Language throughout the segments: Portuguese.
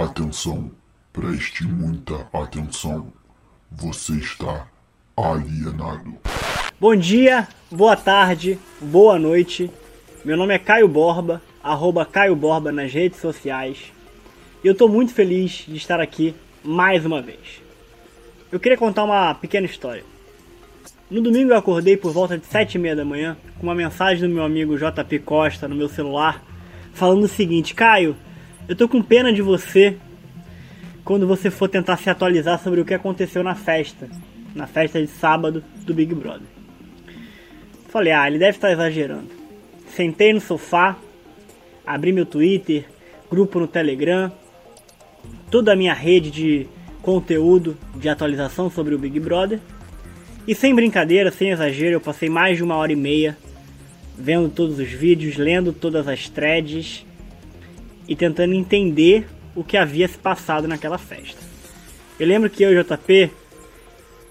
Atenção, preste muita atenção. Você está alienado. Bom dia, boa tarde, boa noite. Meu nome é Caio Borba, arroba Caio Borba nas redes sociais. E eu estou muito feliz de estar aqui mais uma vez. Eu queria contar uma pequena história. No domingo eu acordei por volta de sete e meia da manhã com uma mensagem do meu amigo JP Costa no meu celular falando o seguinte: Caio, eu tô com pena de você quando você for tentar se atualizar sobre o que aconteceu na festa, na festa de sábado do Big Brother. Falei, ah, ele deve estar exagerando. Sentei no sofá, abri meu Twitter, grupo no Telegram, toda a minha rede de conteúdo de atualização sobre o Big Brother. E sem brincadeira, sem exagero, eu passei mais de uma hora e meia vendo todos os vídeos, lendo todas as threads e tentando entender o que havia se passado naquela festa. Eu lembro que eu e o JP,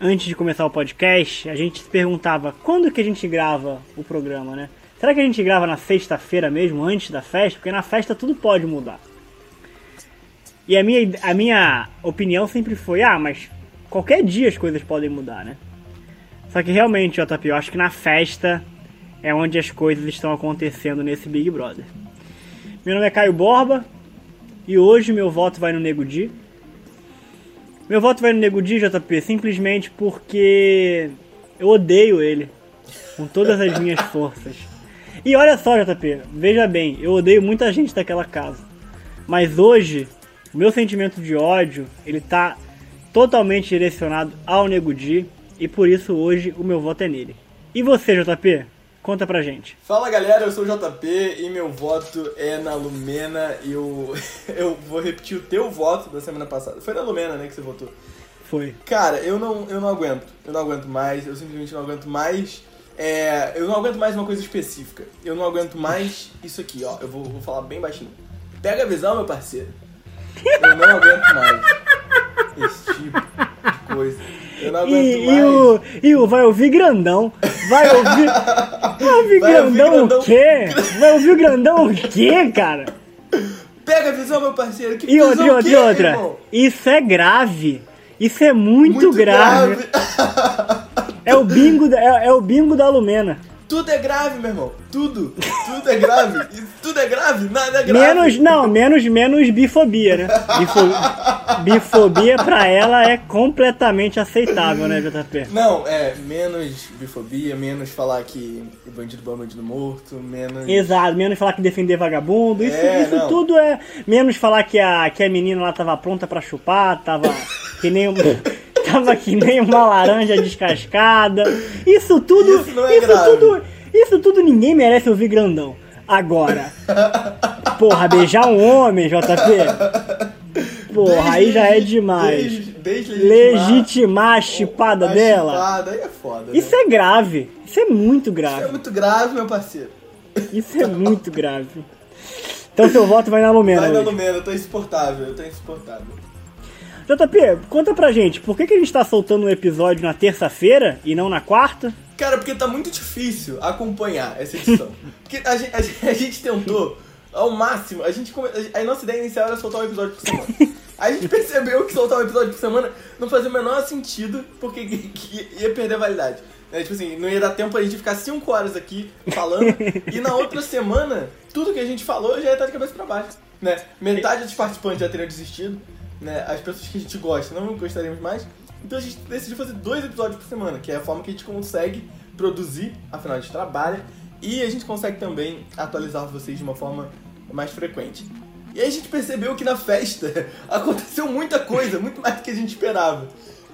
antes de começar o podcast, a gente se perguntava quando que a gente grava o programa, né? Será que a gente grava na sexta-feira mesmo, antes da festa? Porque na festa tudo pode mudar. E a minha, a minha opinião sempre foi: ah, mas qualquer dia as coisas podem mudar, né? Só que realmente, JP, eu acho que na festa é onde as coisas estão acontecendo nesse Big Brother. Meu nome é Caio Borba e hoje meu voto vai no Nego Di. Meu voto vai no Nego Di, JP, simplesmente porque eu odeio ele com todas as minhas forças. E olha só, JP, veja bem, eu odeio muita gente daquela casa. Mas hoje, o meu sentimento de ódio, ele tá totalmente direcionado ao Nego Di e por isso hoje o meu voto é nele. E você, JP? Conta pra gente. Fala galera, eu sou o JP e meu voto é na Lumena. E eu, eu vou repetir o teu voto da semana passada. Foi na Lumena, né, que você votou? Foi. Cara, eu não, eu não aguento. Eu não aguento mais. Eu simplesmente não aguento mais. É, eu não aguento mais uma coisa específica. Eu não aguento mais isso aqui, ó. Eu vou, vou falar bem baixinho. Pega a visão, meu parceiro. Eu não aguento mais esse tipo de coisa. Eu não aguento E, mais. e, o, e o vai ouvir grandão. Vai ouvir. Vai ouvir Vai ouvir grandão, grandão. o quê? Vai ouvir grandão o quê, cara? Pega a visão, meu parceiro. Que E outra, e outra, e é, outra. irmão? Isso é grave. Isso é muito, grave. É o bingo, da- é, é o bingo da Lumena. Tudo é grave, meu irmão. Tudo. Tudo é grave. Tudo é grave. Nada é grave. Menos, não, menos, menos bifobia, né? Bifo- bifobia pra ela é completamente aceitável, né, JP? Não, é menos bifobia, menos falar que o bandido bom é bandido morto, menos. Exato, menos falar que defender vagabundo, isso, É, isso não. tudo é. Menos falar que a, que a menina lá tava pronta pra chupar, tava que nem tava que nem uma laranja descascada. Isso tudo. Isso é isso tudo. Isso tudo ninguém merece ouvir grandão. Agora. Porra, beijar um homem, JP. Porra, aí já é demais. Des, Legitimar a chipada dela. Chipada, aí é foda. Isso né? é grave. Isso é muito é grave. muito grave, meu parceiro. Isso é muito grave. Então seu voto vai na Lumena. Vai na. Lumena, eu tô insuportável, eu tô insuportável. JP, conta pra gente, por que, que a gente tá soltando um episódio na terça-feira e não na quarta? Cara, porque tá muito difícil acompanhar essa edição. porque a gente, a a gente tentou ao máximo, a gente come- a nossa ideia inicial era soltar um episódio por semana. A gente percebeu que soltar um episódio por semana não fazia o menor sentido, porque que- que ia perder a validade. Né? Tipo assim, não ia dar tempo pra gente ficar 5 horas aqui falando, e na outra semana, tudo que a gente falou já ia estar de cabeça pra baixo. Né? Metade dos participantes já teriam desistido, né? as pessoas que a gente gosta não gostaríamos mais. Então a gente decidiu fazer dois episódios por semana, que é a forma que a gente consegue produzir, afinal a gente trabalha, e a gente consegue também atualizar vocês de uma forma mais frequente. E aí a gente percebeu que na festa aconteceu muita coisa, muito mais do que a gente esperava.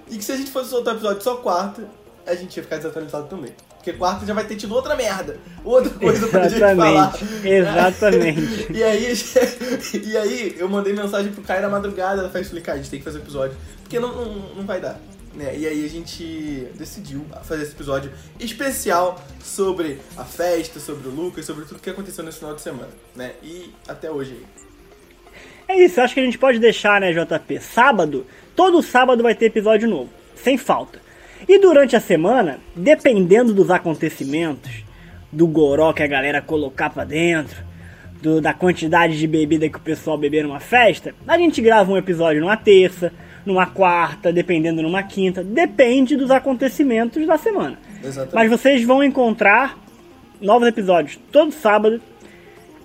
E que se a gente fosse soltar o episódio só quarta, a gente ia ficar desatualizado também. Porque quarta já vai ter tido outra merda, outra coisa pra gente falar. Exatamente. E aí, e aí eu mandei mensagem pro Caio na madrugada, ela faz explicar, a gente tem que fazer o episódio. Porque não, não, não vai dar. Né? E aí a gente decidiu fazer esse episódio especial sobre a festa, sobre o Lucas, sobre tudo que aconteceu nesse final de semana. Né? E até hoje aí. É isso, acho que a gente pode deixar, né, JP? Sábado, todo sábado vai ter episódio novo, sem falta. E durante a semana, dependendo dos acontecimentos, do goró que a galera colocar pra dentro, do- da quantidade de bebida que o pessoal beber numa festa, a gente grava um episódio numa terça, numa quarta, dependendo numa quinta, depende dos acontecimentos da semana. Exatamente. Mas vocês vão encontrar novos episódios todo sábado.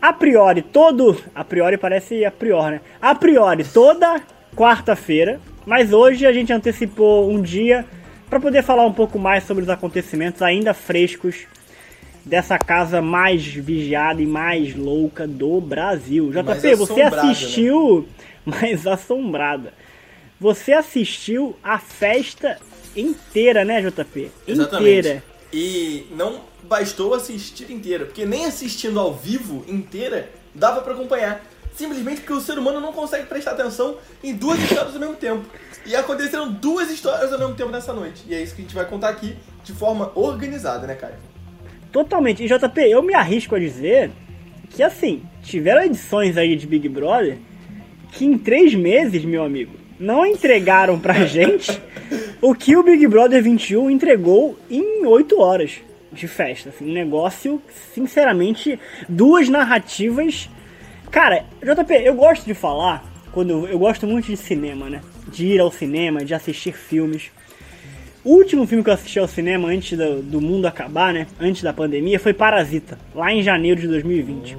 A priori, todo. A priori parece a priori, né? A priori, toda quarta-feira. Mas hoje a gente antecipou um dia para poder falar um pouco mais sobre os acontecimentos ainda frescos dessa casa mais vigiada e mais louca do Brasil. JP, você né? assistiu. Mais assombrada. Você assistiu a festa inteira, né, JP? Exatamente. Inteira. E não bastou assistir inteira, porque nem assistindo ao vivo inteira dava pra acompanhar. Simplesmente porque o ser humano não consegue prestar atenção em duas histórias ao mesmo tempo. E aconteceram duas histórias ao mesmo tempo nessa noite. E é isso que a gente vai contar aqui de forma organizada, né, Caio? Totalmente. E JP, eu me arrisco a dizer que assim, tiveram edições aí de Big Brother que em três meses, meu amigo, não entregaram pra gente o que o Big Brother 21 entregou em oito horas de festa. Assim, um negócio, sinceramente, duas narrativas. Cara, JP, eu gosto de falar, quando eu, gosto muito de cinema, né? De ir ao cinema, de assistir filmes. O último filme que eu assisti ao cinema antes do, do mundo acabar, né? Antes da pandemia, foi Parasita, lá em janeiro de 2020.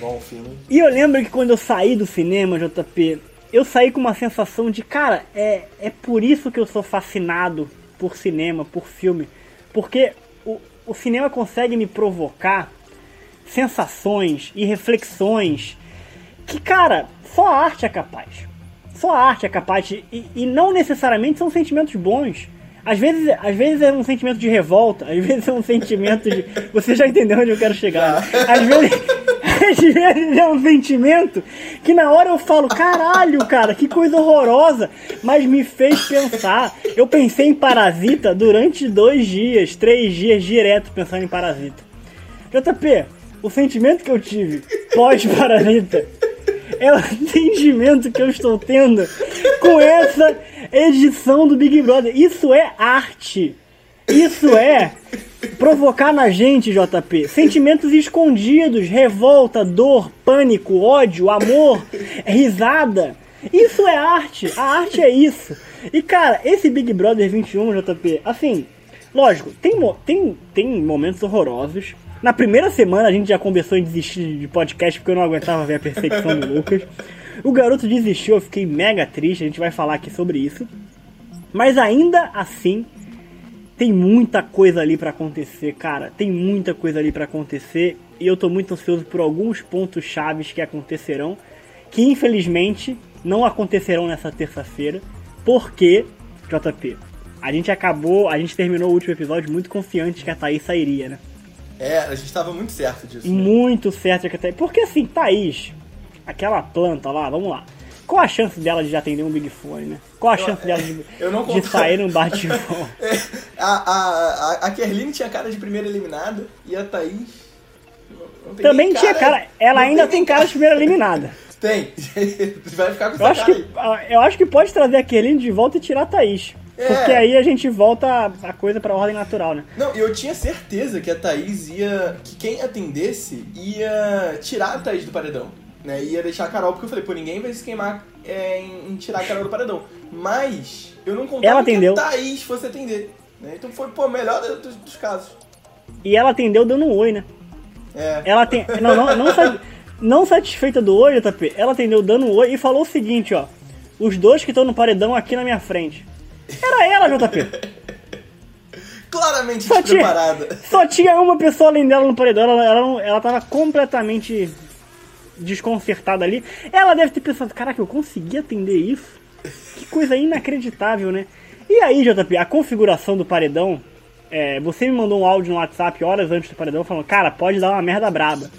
Bom filme. E eu lembro que quando eu saí do cinema, JP, eu saí com uma sensação de, cara, é, é por isso que eu sou fascinado por cinema, por filme. Porque o, o cinema consegue me provocar sensações e reflexões que, cara, só a arte é capaz. Só a arte é capaz de, e, e não necessariamente são sentimentos bons. Às vezes, às vezes é um sentimento de revolta, às vezes é um sentimento de. Você já entendeu onde eu quero chegar. Às vezes, às vezes é um sentimento que na hora eu falo, caralho, cara, que coisa horrorosa. Mas me fez pensar. Eu pensei em Parasita durante dois dias, três dias direto pensando em Parasita. JP, o sentimento que eu tive pós-Parasita é o sentimento que eu estou tendo com essa edição do Big Brother. Isso é arte. Isso é provocar na gente, JP, sentimentos escondidos, revolta, dor, pânico, ódio, amor, risada. Isso é arte. A arte é isso. E cara, esse Big Brother 21, JP, assim, lógico, tem, tem, tem momentos horrorosos. Na primeira semana a gente já começou em desistir de podcast porque eu não aguentava ver a perseguição do Lucas. O garoto desistiu, eu fiquei mega triste, a gente vai falar aqui sobre isso. Mas ainda assim, tem muita coisa ali pra acontecer, cara. Tem muita coisa ali pra acontecer e eu tô muito ansioso por alguns pontos chaves que acontecerão, que infelizmente não acontecerão nessa terça-feira, porque JP, a gente acabou, a gente terminou o último episódio muito confiante que a Thaís sairia, né? É, a gente tava muito certo disso. né? Muito certo que a Thaís. Porque assim, Thaís, aquela planta lá, vamos lá. Qual a chance dela de já atender um Big Fone, né? Qual a chance dela de, eu não de sair num bate-fone? É, a, a, a, a Kerline tinha cara de primeira eliminada e a Thaís. Também tinha cara. Ela ainda tem cara de primeira eliminada. Tem. Vai ficar com Eu essa acho, cara que, aí. eu acho que pode trazer a Kerline de volta e tirar a Thaís. É. Porque aí a gente volta a- coisa pra ordem natural, né? Não, eu tinha certeza que a Thaís ia. que quem atendesse ia tirar a Thaís do paredão. Né? Ia deixar a Carol, porque eu falei, pô, ninguém vai se queimar é, em, em tirar a Carol do paredão. Mas eu não contava Ela atendeu. que a Thaís fosse atender. Né? Então foi, pô, melhor dos, dos casos. E ela atendeu dando um oi, né? É. Ela tem. Não, não, não, sa- não satisfeita do oi, JP, ela atendeu dando um oi e falou o seguinte, ó. Os dois que estão no paredão aqui na minha frente. Era ela, JP. Claramente Só tinha, despreparada. só tinha uma pessoa além dela no paredão. Ela, ela, ela tava completamente desconcertada ali. Ela deve ter pensado, caraca, eu consegui atender isso? Que coisa inacreditável, né? E aí, JP, a configuração do paredão. é, você me mandou um áudio no WhatsApp horas antes do paredão falando, cara, pode dar uma merda braba.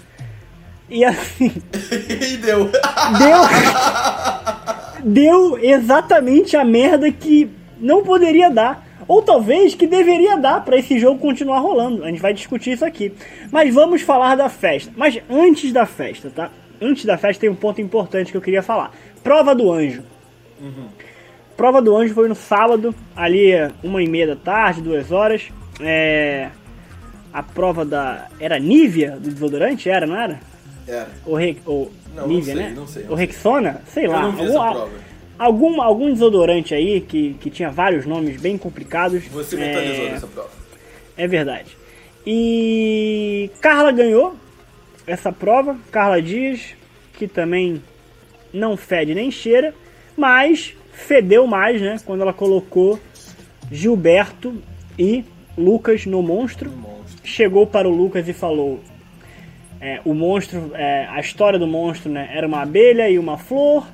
E assim, e deu. deu. deu exatamente a merda que não poderia dar. Ou talvez que deveria dar pra esse jogo continuar rolando. A gente vai discutir isso aqui. Mas vamos falar da festa. Mas antes da festa, tá? Antes da festa tem um ponto importante que eu queria falar. Prova do anjo. Prova do anjo foi no sábado, ali uma e meia da tarde, duas horas. É, a prova da. Era Nivea do desodorante? Era, não era? Era. Ou, Re, ou Não, Nivea, não sei, né? não sei, não ou sei. Rexona? Sei Eu lá. não vi essa prova. Algum, algum desodorante aí que, que tinha vários nomes bem complicados. Você mentalizou é, dessa prova. É verdade. E Carla ganhou essa prova, Carla Dias, que também não fede nem cheira, mas fedeu mais, né? Quando ela colocou Gilberto e Lucas no monstro. Um monstro. Chegou para o Lucas e falou: é, o monstro, é, a história do monstro, né? Era uma abelha e uma flor.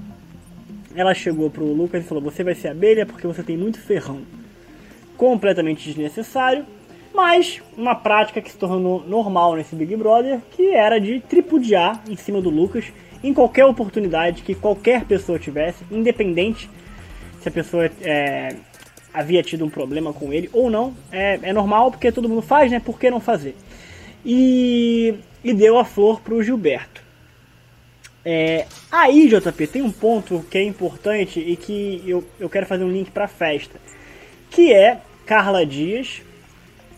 Ela chegou pro Lucas e falou: Você vai ser abelha porque você tem muito ferrão. Completamente desnecessário, mas uma prática que se tornou normal nesse Big Brother, que era de tripudiar em cima do Lucas em qualquer oportunidade que qualquer pessoa tivesse, independente se a pessoa é, havia tido um problema com ele ou não. É, é normal porque todo mundo faz, né? Por que não fazer? E, e deu a flor pro Gilberto. É, aí, JP, tem um ponto que é importante e que eu, eu quero fazer um link pra festa. Que é Carla Dias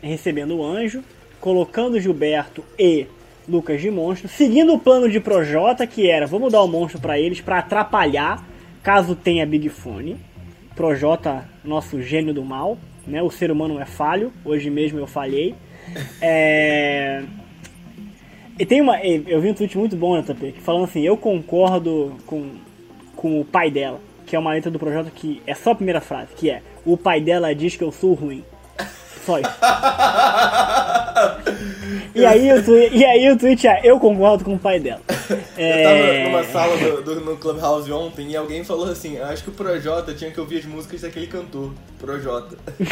recebendo o anjo, colocando Gilberto e Lucas de monstro, seguindo o plano de Projota, que era vamos dar o monstro pra eles pra atrapalhar caso tenha Big Fone. Projota, nosso gênio do mal, né? O ser humano é falho, hoje mesmo eu falhei. É... E tem uma. Eu vi um tweet muito bom, né? Que falando assim, eu concordo com, com o pai dela, que é uma letra do projeto que é só a primeira frase, que é o pai dela diz que eu sou ruim. Só isso. e, aí o tweet, e aí o tweet é, eu concordo com o pai dela. Eu É... tava numa sala do, do- no Clubhouse ontem e alguém falou assim: Acho que o Projota tinha que ouvir as músicas daquele cantor, Projota.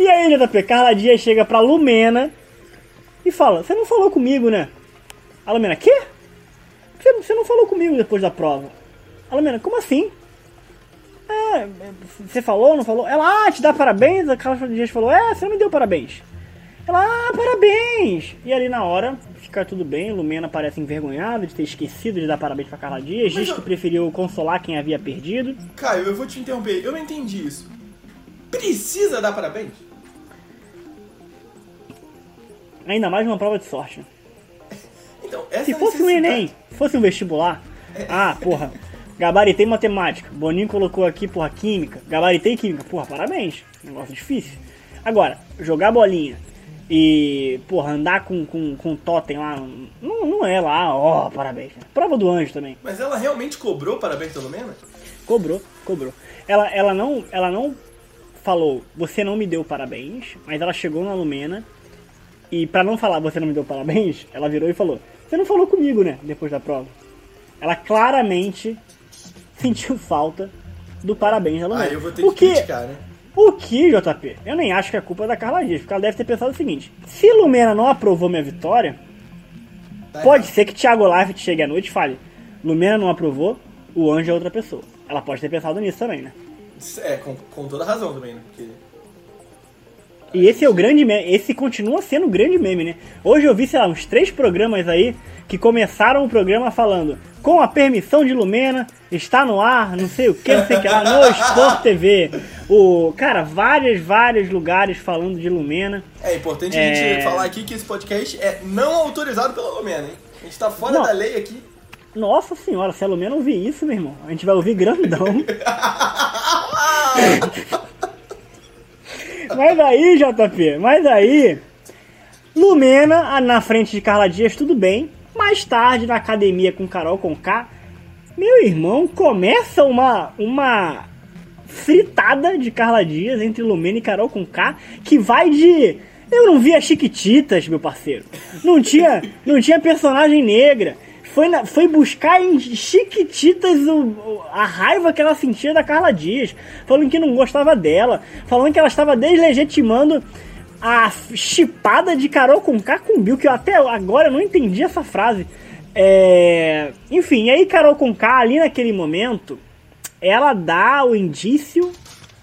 E aí, JP, Carla Dias chega pra Lumena e fala: Você não falou comigo, né? A Lumena, quê? Você, não falou comigo depois da prova. A Lumena, como assim? É, você falou, não falou? Ela, ah, te dá parabéns. A Carla Dias falou: É, você não me deu parabéns. Ela, ah, parabéns! E ali na hora, fica tudo bem. Lumena parece envergonhada de ter esquecido de dar parabéns pra Carla Dias. Mas Diz eu- que preferiu consolar quem havia perdido. Caio, eu vou te interromper, eu não entendi isso. Precisa dar parabéns? Ainda mais numa prova de sorte. né? Então, Se fosse um Enem, fosse um vestibular, ah, porra, gabaritei matemática, Boninho colocou aqui, porra, química, gabaritei química, porra, parabéns, negócio difícil. Agora, jogar bolinha e, porra, andar com, com, com totem lá, não, não é lá, ó, parabéns. Prova do anjo também, Mas ela realmente cobrou parabéns pelo menos? cobrou, cobrou. Ela, ela, não, ela não falou, você não me deu parabéns, mas ela chegou na Lumena e pra não falar, você não me deu parabéns, ela virou e falou, você não falou comigo, né, depois da prova. Ela claramente sentiu falta do parabéns da Lumena. Ah, eu vou ter o que que, criticar, né? o que, JP? Eu nem acho que é culpa da Carla Dias, porque ela deve ter pensado o seguinte: se Lumena não aprovou minha vitória, Tá pode errado. ser que Thiago Life chegue à noite e fale: Lumena não aprovou, o anjo é outra pessoa. Ela pode ter pensado nisso também, né? É, com, com toda razão também, né? Porque... E esse é o grande meme, esse continua sendo o grande meme, né? Hoje eu vi, sei lá, uns três programas aí que começaram o programa falando com a permissão de Lumena, está no ar, não sei o que, não sei o que lá, no Sport TV. O, cara, vários, vários lugares falando de Lumena. É importante a É. gente falar aqui que esse podcast é não autorizado pela Lumena, hein? A gente tá fora Não. da lei aqui. Nossa senhora, se a Lumena ouvir isso, meu irmão, a gente vai ouvir grandão. mas aí, JP, mas aí, Lumena na frente de Carla Dias, tudo bem. Mais tarde, na academia com Carol Conká, meu irmão, começa uma, uma fritada de Carla Dias entre Lumena e Carol Conká, que vai de... Eu não via Chiquititas, meu parceiro. Não tinha, não tinha personagem negra. Foi, na- foi buscar em Chiquititas o- a raiva que ela sentia da Carla Dias. Falando que não gostava dela. Falando que ela estava deslegitimando a chipada de Carol com K com Bill, que eu até agora não entendi essa frase. É... Enfim, aí Carol com ali naquele momento, ela dá o indício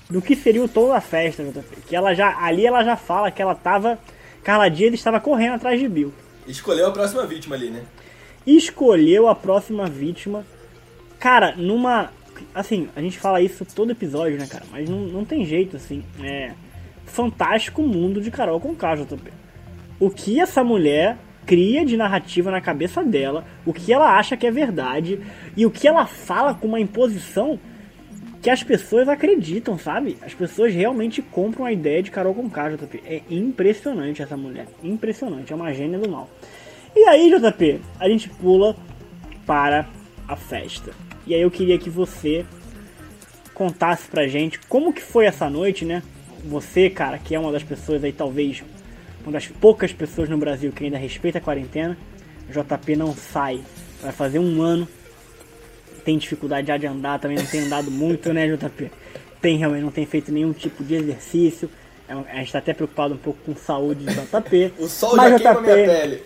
do que seria o tom da festa, JP. Que ela já, ali ela já fala que ela tava. Carla Dias estava correndo atrás de Bill. Escolheu a próxima vítima ali, né? Escolheu a próxima vítima. Cara, numa. Assim, a gente fala isso todo episódio, né, cara? Mas não, não tem jeito, assim. É. Fantástico mundo de Carol com JP. o que essa mulher cria de narrativa na cabeça dela, o que ela acha que é verdade e o que ela fala com uma imposição que as pessoas acreditam, sabe? As pessoas realmente compram a ideia de Carol Conká, JP. É impressionante essa mulher. Impressionante. É uma gênia do mal. E aí, JP, a gente pula para a festa. E aí eu queria que você contasse pra gente como que foi essa noite, né? Você, cara, que é uma das pessoas aí, talvez, uma das poucas pessoas no Brasil que ainda respeita a quarentena. JP não sai. Vai fazer um ano tem dificuldade já de andar, também não tem andado muito, né, JP? Tem realmente, não tem feito nenhum tipo de exercício. É a gente tá até preocupado um pouco com saúde de JP. o sol mas já JP, minha pele.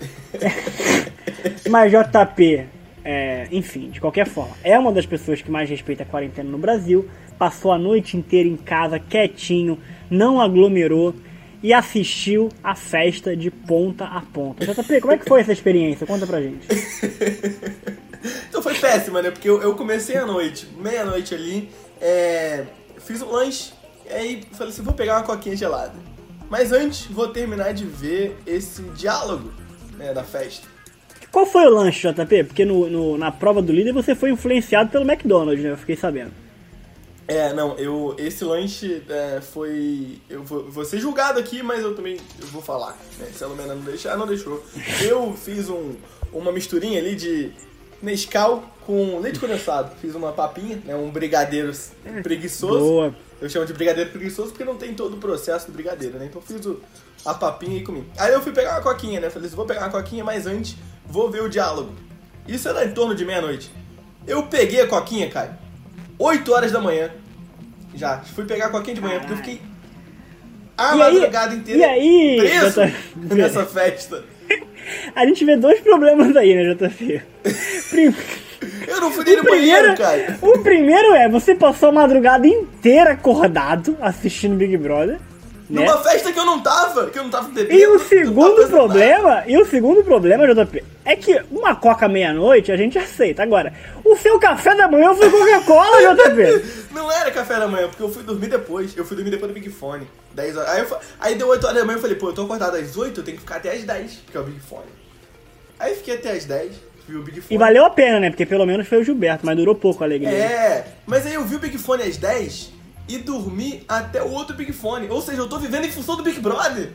mas JP, é, enfim, de qualquer forma, é uma das pessoas que mais respeita a quarentena no Brasil. Passou a noite inteira em casa, quietinho, não aglomerou e assistiu a festa de ponta a ponta. JP, como é que foi essa experiência? Conta pra gente. então foi péssima, né? Porque eu, eu comecei a noite, meia-noite ali, é, fiz um lanche, e aí falei assim, vou pegar uma coquinha gelada. Mas antes, vou terminar de ver esse diálogo né, da festa. Qual foi o lanche, JP? Porque no, no, na prova do líder você foi influenciado pelo McDonald's, né? Eu fiquei sabendo. É, não, eu esse lanche é, foi. Eu vou, vou, ser julgado aqui, mas eu também eu vou falar. Né? Se a Lumena não deixar, não deixou. Eu fiz um, uma misturinha ali de Nescau com leite condensado. Fiz uma papinha, né? Um brigadeiro preguiçoso. Boa. Eu chamo de brigadeiro preguiçoso porque não tem todo o processo do brigadeiro, né? Então fiz o, a papinha e comi. Aí eu fui pegar uma coquinha, né? Falei assim, vou pegar uma coquinha, mas antes vou ver o diálogo. Isso era em torno de meia-noite. Eu peguei a coquinha, cara, 8 horas da manhã. Já. Fui pegar a coquinha de manhã, porque eu fiquei a e madrugada aí, inteira e aí, preso nessa festa. A gente vê dois problemas aí, né, JP? Prim... Eu não fui nem no banheiro, cara. O primeiro é, você passou a madrugada inteira acordado assistindo Big Brother. Né? Numa festa que eu não tava, que eu não tava bebendo. E o segundo problema, e o segundo problema, JP, é que uma coca meia-noite a gente aceita. Agora, o seu café da manhã foi Coca-Cola, JP. não era café da manhã, porque eu fui dormir depois. Eu fui dormir depois do Big Fone. 10 horas. Aí, eu, aí deu 8 horas da manhã eu falei, pô, eu tô acordado às 8, eu tenho que ficar até às 10, porque é o Big Fone. Aí fiquei até às 10, vi o Big Fone. E valeu a pena, né? Porque pelo menos foi o Gilberto, mas durou pouco a alegria. É, mas aí eu vi o Big Fone às 10 e dormi até o outro Big Fone. Ou seja, eu tô vivendo em função do Big Brother.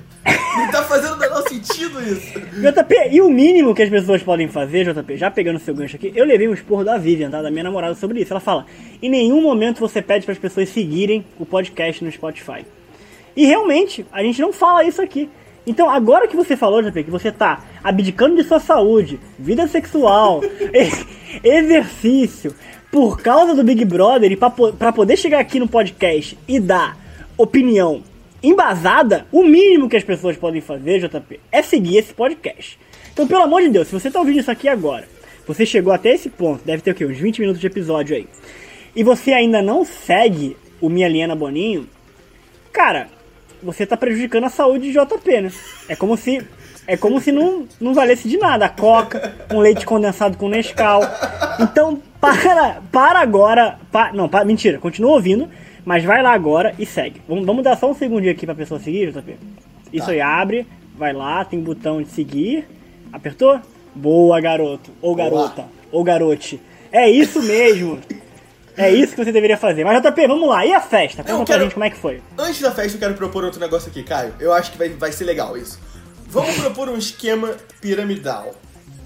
Não tá fazendo o menor sentido isso. JP, e o mínimo que as pessoas podem fazer, JP, já pegando seu gancho aqui, eu levei um esporro da Vivian, tá? Da minha namorada sobre isso. Ela fala: em nenhum momento você pede para as pessoas seguirem o podcast no Spotify. E realmente, a gente não fala isso aqui. Então, agora que você falou, JP, que você tá abdicando de sua saúde, vida sexual, exercício, por causa do Big Brother e para poder chegar aqui no podcast e dar opinião embasada, o mínimo que as pessoas podem fazer, JP, é seguir esse podcast. Então, pelo amor de Deus, se você tá ouvindo isso aqui agora, você chegou até esse ponto, deve ter o quê? Uns 20 minutos de episódio aí. E você ainda não segue o Minha Liana Boninho, cara, você tá prejudicando a saúde de JP, né? É como se é como se não, não valesse de nada. A coca, um leite condensado com Nescau. Então, para, para agora. Para, não, para, mentira, continua ouvindo, mas vai lá agora e segue. Vamos, vamos dar só um segundinho aqui pra pessoa seguir, JP. Isso tá. aí, abre, vai lá, tem botão de seguir. Apertou? Boa, garoto. Ou garota. Olá. Ou garote. É isso mesmo. É isso que você deveria fazer. Mas, JP, vamos lá. E a festa? Conta quero... pra gente como é que foi. Antes da festa, eu quero propor outro negócio aqui, Caio. Eu acho que vai, vai ser legal isso. Vamos propor um esquema piramidal.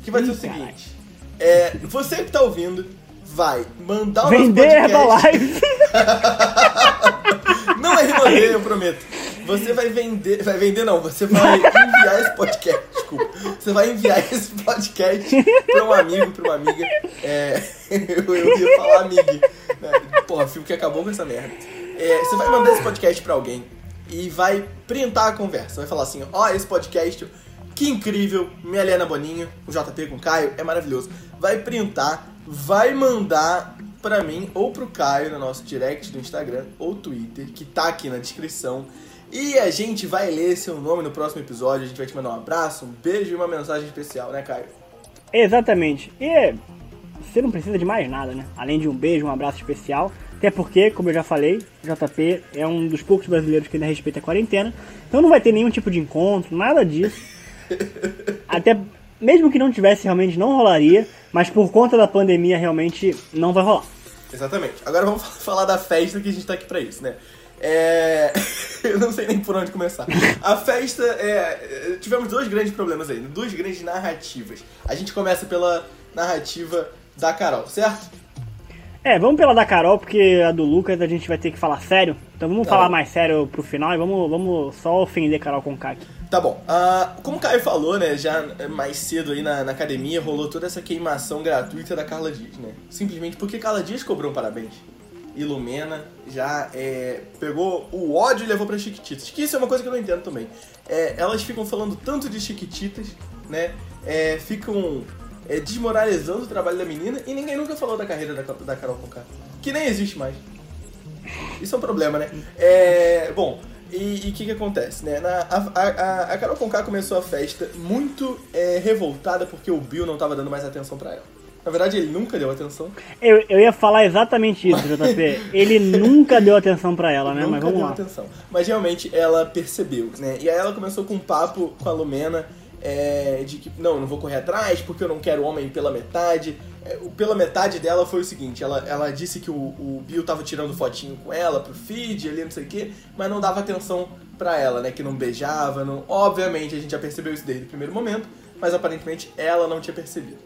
Que vai ser o seguinte. É, você que tá ouvindo, vai mandar o Vender nosso podcast. não é remaneio, eu prometo. Você vai vender. Vai vender não, você vai enviar esse podcast. Desculpa. Você vai enviar esse podcast pra um amigo, pra uma amiga. É, eu, eu ia falar amiga. Né? Porra, filme que acabou com essa merda. É, você vai mandar esse podcast pra alguém e vai printar a conversa. Vai falar assim: ó, oh, esse podcast, que incrível, minha Helena Boninho, o JP com o Caio, é maravilhoso. Vai printar, vai mandar pra mim ou pro Caio no nosso direct do Instagram ou Twitter, que tá aqui na descrição. E a gente vai ler seu nome no próximo episódio. A gente vai te mandar um abraço, um beijo e uma mensagem especial, né, Caio? Exatamente. E você não precisa de mais nada, né? Além de um beijo, um abraço especial. Até porque, como eu já falei, JP é um dos poucos brasileiros que ainda respeita a quarentena. Então não vai ter nenhum tipo de encontro, nada disso. Até mesmo que não tivesse, realmente não rolaria, mas por conta da pandemia realmente não vai rolar. Exatamente. Agora vamos falar da festa que a gente tá aqui pra isso, né? É... Eu não sei nem por onde começar. A festa, é... tivemos dois grandes problemas aí, duas grandes narrativas. A gente começa pela narrativa da Carol, certo? É, vamos pela da Carol, porque a do Lucas a gente vai ter que falar sério. Então vamos tá falar bom. mais sério pro final e vamos, vamos só ofender Carol com Kaki. Tá bom. Uh, como o Caio falou, né, já mais cedo aí na, na, academia, rolou toda essa queimação gratuita da Carla Dias, né? Simplesmente porque Carla Dias cobrou um parabéns. E Lumena já é, pegou o ódio e levou pra Chiquititas. Que isso é uma coisa que eu não entendo também. É, elas ficam falando tanto de Chiquititas, né? É, ficam é, desmoralizando o trabalho da menina e ninguém nunca falou da carreira da, da Carol Conká. Que nem existe mais. Isso é um problema, né? É, bom, e o que que acontece, né? Na, a, a, a Carol Conká começou a festa muito é, revoltada porque o Bill não tava dando mais atenção para ela. Na verdade, ele nunca deu atenção. Eu, eu ia falar exatamente isso, JP. ele nunca deu atenção para ela, né? Nunca Mas vamos deu lá. atenção. Mas realmente ela percebeu, né? E aí ela começou com um papo com a Lumena é, de que, não, não vou correr atrás porque eu não quero homem pela metade. É, o pela metade dela foi o seguinte, ela, ela disse que o, o Bill tava tirando fotinho com ela pro feed ali, não sei o quê, mas não dava atenção pra ela, né, que não beijava, não... Obviamente, a gente já percebeu isso desde o primeiro momento, mas aparentemente ela não tinha percebido.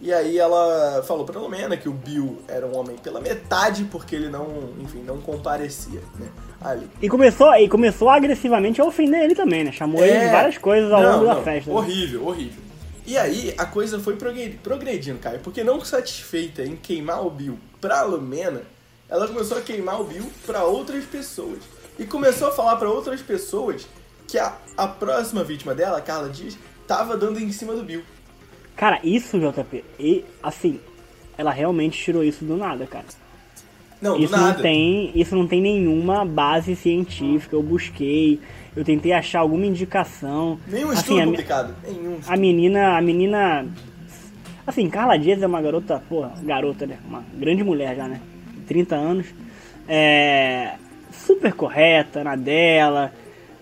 E aí ela falou pra Lumena que o Bill era um homem pela metade porque ele não, enfim, não comparecia, né, ali. E começou, e começou agressivamente a ofender ele também, né? Chamou é... ele de várias coisas ao não, longo não, da festa. Horrível, né? horrível. E aí a coisa foi progredindo, Caio, porque não satisfeita em queimar o Bill pra Lumena, ela começou a queimar o Bill pra outras pessoas. E começou a falar para outras pessoas que a, a próxima vítima dela, Carla Dias, tava dando em cima do Bill. Cara, isso, JP, e assim, ela realmente tirou isso do nada, cara. Não, isso do nada. não tem, isso não tem nenhuma base científica. Eu busquei, eu tentei achar alguma indicação. Nenhum assim, estudo a, publicado. Nenhum. A menina, a menina, assim, Carla Dias é uma garota, porra, garota, né? Uma grande mulher já, né? 30 anos. É super correta na dela.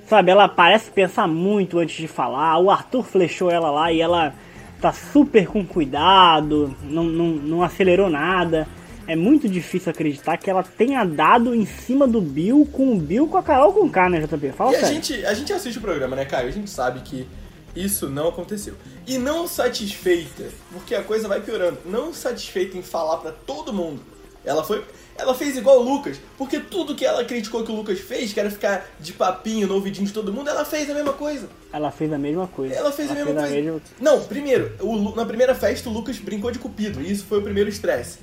Sabe, ela parece pensar muito antes de falar. O Arthur flechou ela lá e ela tá super com cuidado, não, não, não acelerou nada é muito difícil acreditar que ela tenha dado em cima do Bill com o Bill com a Carol com K, né, JP? Fala e sério. a gente, a gente assiste o programa, né, Caio? A gente sabe que isso não aconteceu. E não satisfeita, porque a coisa vai piorando, não satisfeita em falar para todo mundo. Ela foi. Ela fez igual o Lucas, porque tudo que ela criticou que o Lucas fez, que era ficar de papinho no ouvidinho de todo mundo, ela fez a mesma coisa. Ela fez a mesma coisa. Ela fez ela a mesma fez coisa. A mesma... Não, primeiro, o, na primeira festa o Lucas brincou de cupido, e isso foi o primeiro estresse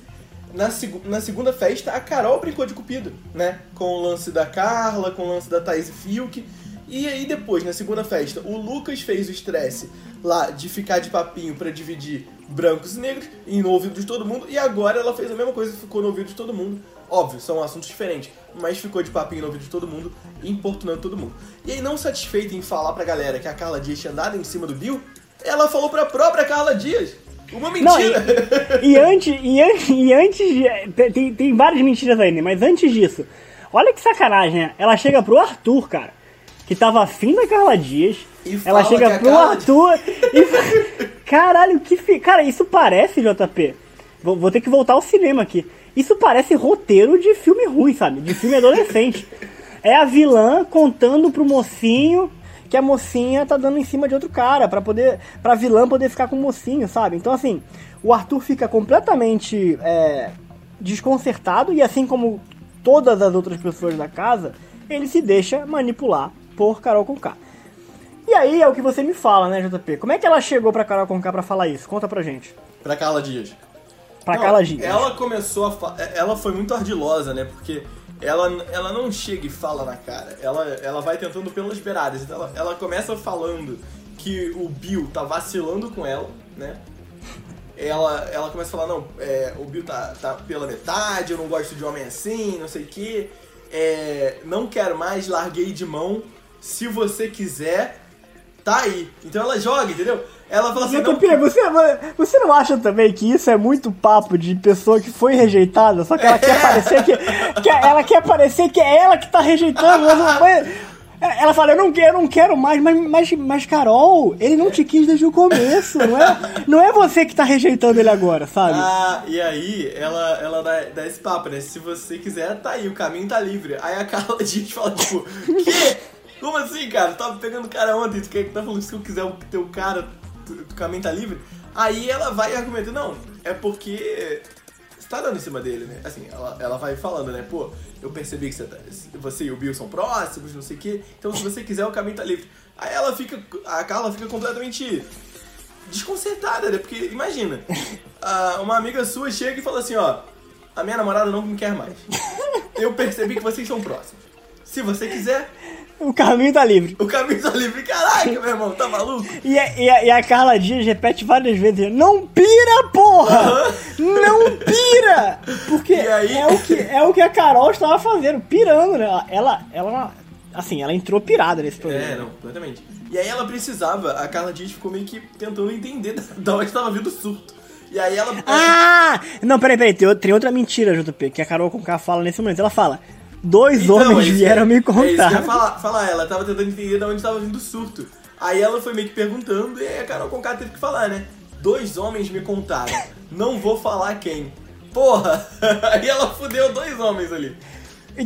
na, seg na segunda festa, a Carol brincou de cupido, né? Com o lance da Carla, com o lance da Thais Fiuk. E aí depois, na segunda festa, o Lucas fez o estresse lá de ficar de papinho para dividir brancos e negros e no ouvido de todo mundo. E agora ela fez a mesma coisa, ficou no ouvido de todo mundo. Óbvio, são assuntos diferentes, mas ficou de papinho no ouvido de todo mundo, importunando todo mundo. E aí, não satisfeita em falar pra galera que a Carla Dias tinha andado em cima do Bill, ela falou pra própria Carla Dias uma mentira! Não, e, e, antes, e, antes, e antes de, tem, tem várias mentiras ainda, mas antes disso, olha que sacanagem, né? Ela chega pro Arthur, cara, que tava afim da Carla Dias. E ela chega pro Arthur e. Caralho, que. Fi... Cara, isso parece, JP. Vou, vou ter que voltar ao cinema aqui. Isso parece roteiro de filme ruim, sabe? De filme adolescente. É a vilã contando pro mocinho que a mocinha tá dando em cima de outro cara, para poder. pra vilã poder ficar com o mocinho, sabe? Então assim, o Arthur fica completamente é, desconcertado e assim como todas as outras pessoas da casa, ele se deixa manipular por Carol Conká. E aí é o que você me fala, né, JP? Como é que ela chegou pra Carol Conká pra falar isso? Conta pra gente. Pra Carla Dias. Pra Carla Dias. Ela começou a. Fa... Ela foi muito ardilosa, né? Porque ela, ela não chega e fala na cara. Ela, ela vai tentando pelas beiradas. Então ela, ela começa falando que o Bill tá vacilando com ela, né? Ela, ela começa a falar, não, é, o Bill tá, tá pela metade, eu não gosto de homem assim, não sei o quê. É, não quero mais, larguei de mão. Se você quiser, tá aí. Então ela joga, entendeu? Ela fala assim. Não... você, você não acha também que isso é muito papo de pessoa que foi rejeitada, só que ela quer parecer que, que. Ela quer parecer que é ela que tá rejeitando, mas, É, Ela fala, eu não quero, eu não quero mais, mas, mas, mas Carol, ele não te quis desde o começo, não é, não é você que tá rejeitando ele agora, sabe? Ah, e aí ela, ela dá, dá esse papo, né? Se você quiser, tá aí, o caminho tá livre. Aí a Carla Dias fala, tipo, quê? Como assim, cara? Eu tava pegando o cara ontem, tu quer que tá falando que se eu quiser ter o cara, tu- o caminho tá livre? Aí ela vai e argumenta, não, é porque você tá dando em cima dele, né? Assim, ela, ela vai falando, né? Pô, eu percebi que você, tá- você e o Bill são próximos, não sei o quê, então se você quiser, o caminho tá livre. Aí ela fica, a Carla fica completamente desconcertada, né? Porque, imagina, a- uma amiga sua chega e fala assim, ó, a minha namorada não me quer mais. Eu percebi que vocês são próximos. Se você quiser, O caminho tá livre. o caminho tá livre. Caraca, meu irmão, tá maluco? E a, e a- e a Carla Dias repete várias vezes, não pira, porra! Não pira! Porque é, o que, é o que a Carol estava fazendo, pirando, né? Ela, ela, assim, ela entrou pirada nesse programa. É, não, completamente. E aí ela precisava, a Carla Dias ficou meio que tentando entender da, onde tava vindo o surto. E aí ela. Ah! Não, peraí, peraí, tem, outra- mentira, JP, que a Carol Conká fala nesse momento. Ela fala, dois Então, homens é vieram que- me É isso que eu ia contar. falar, falar, ela tava tentando entender de onde tava vindo o surto. Aí ela foi meio que perguntando e aí a Carol Conká teve que falar, né? Dois homens me contaram, não vou falar quem. Porra! Aí ela fudeu dois homens ali.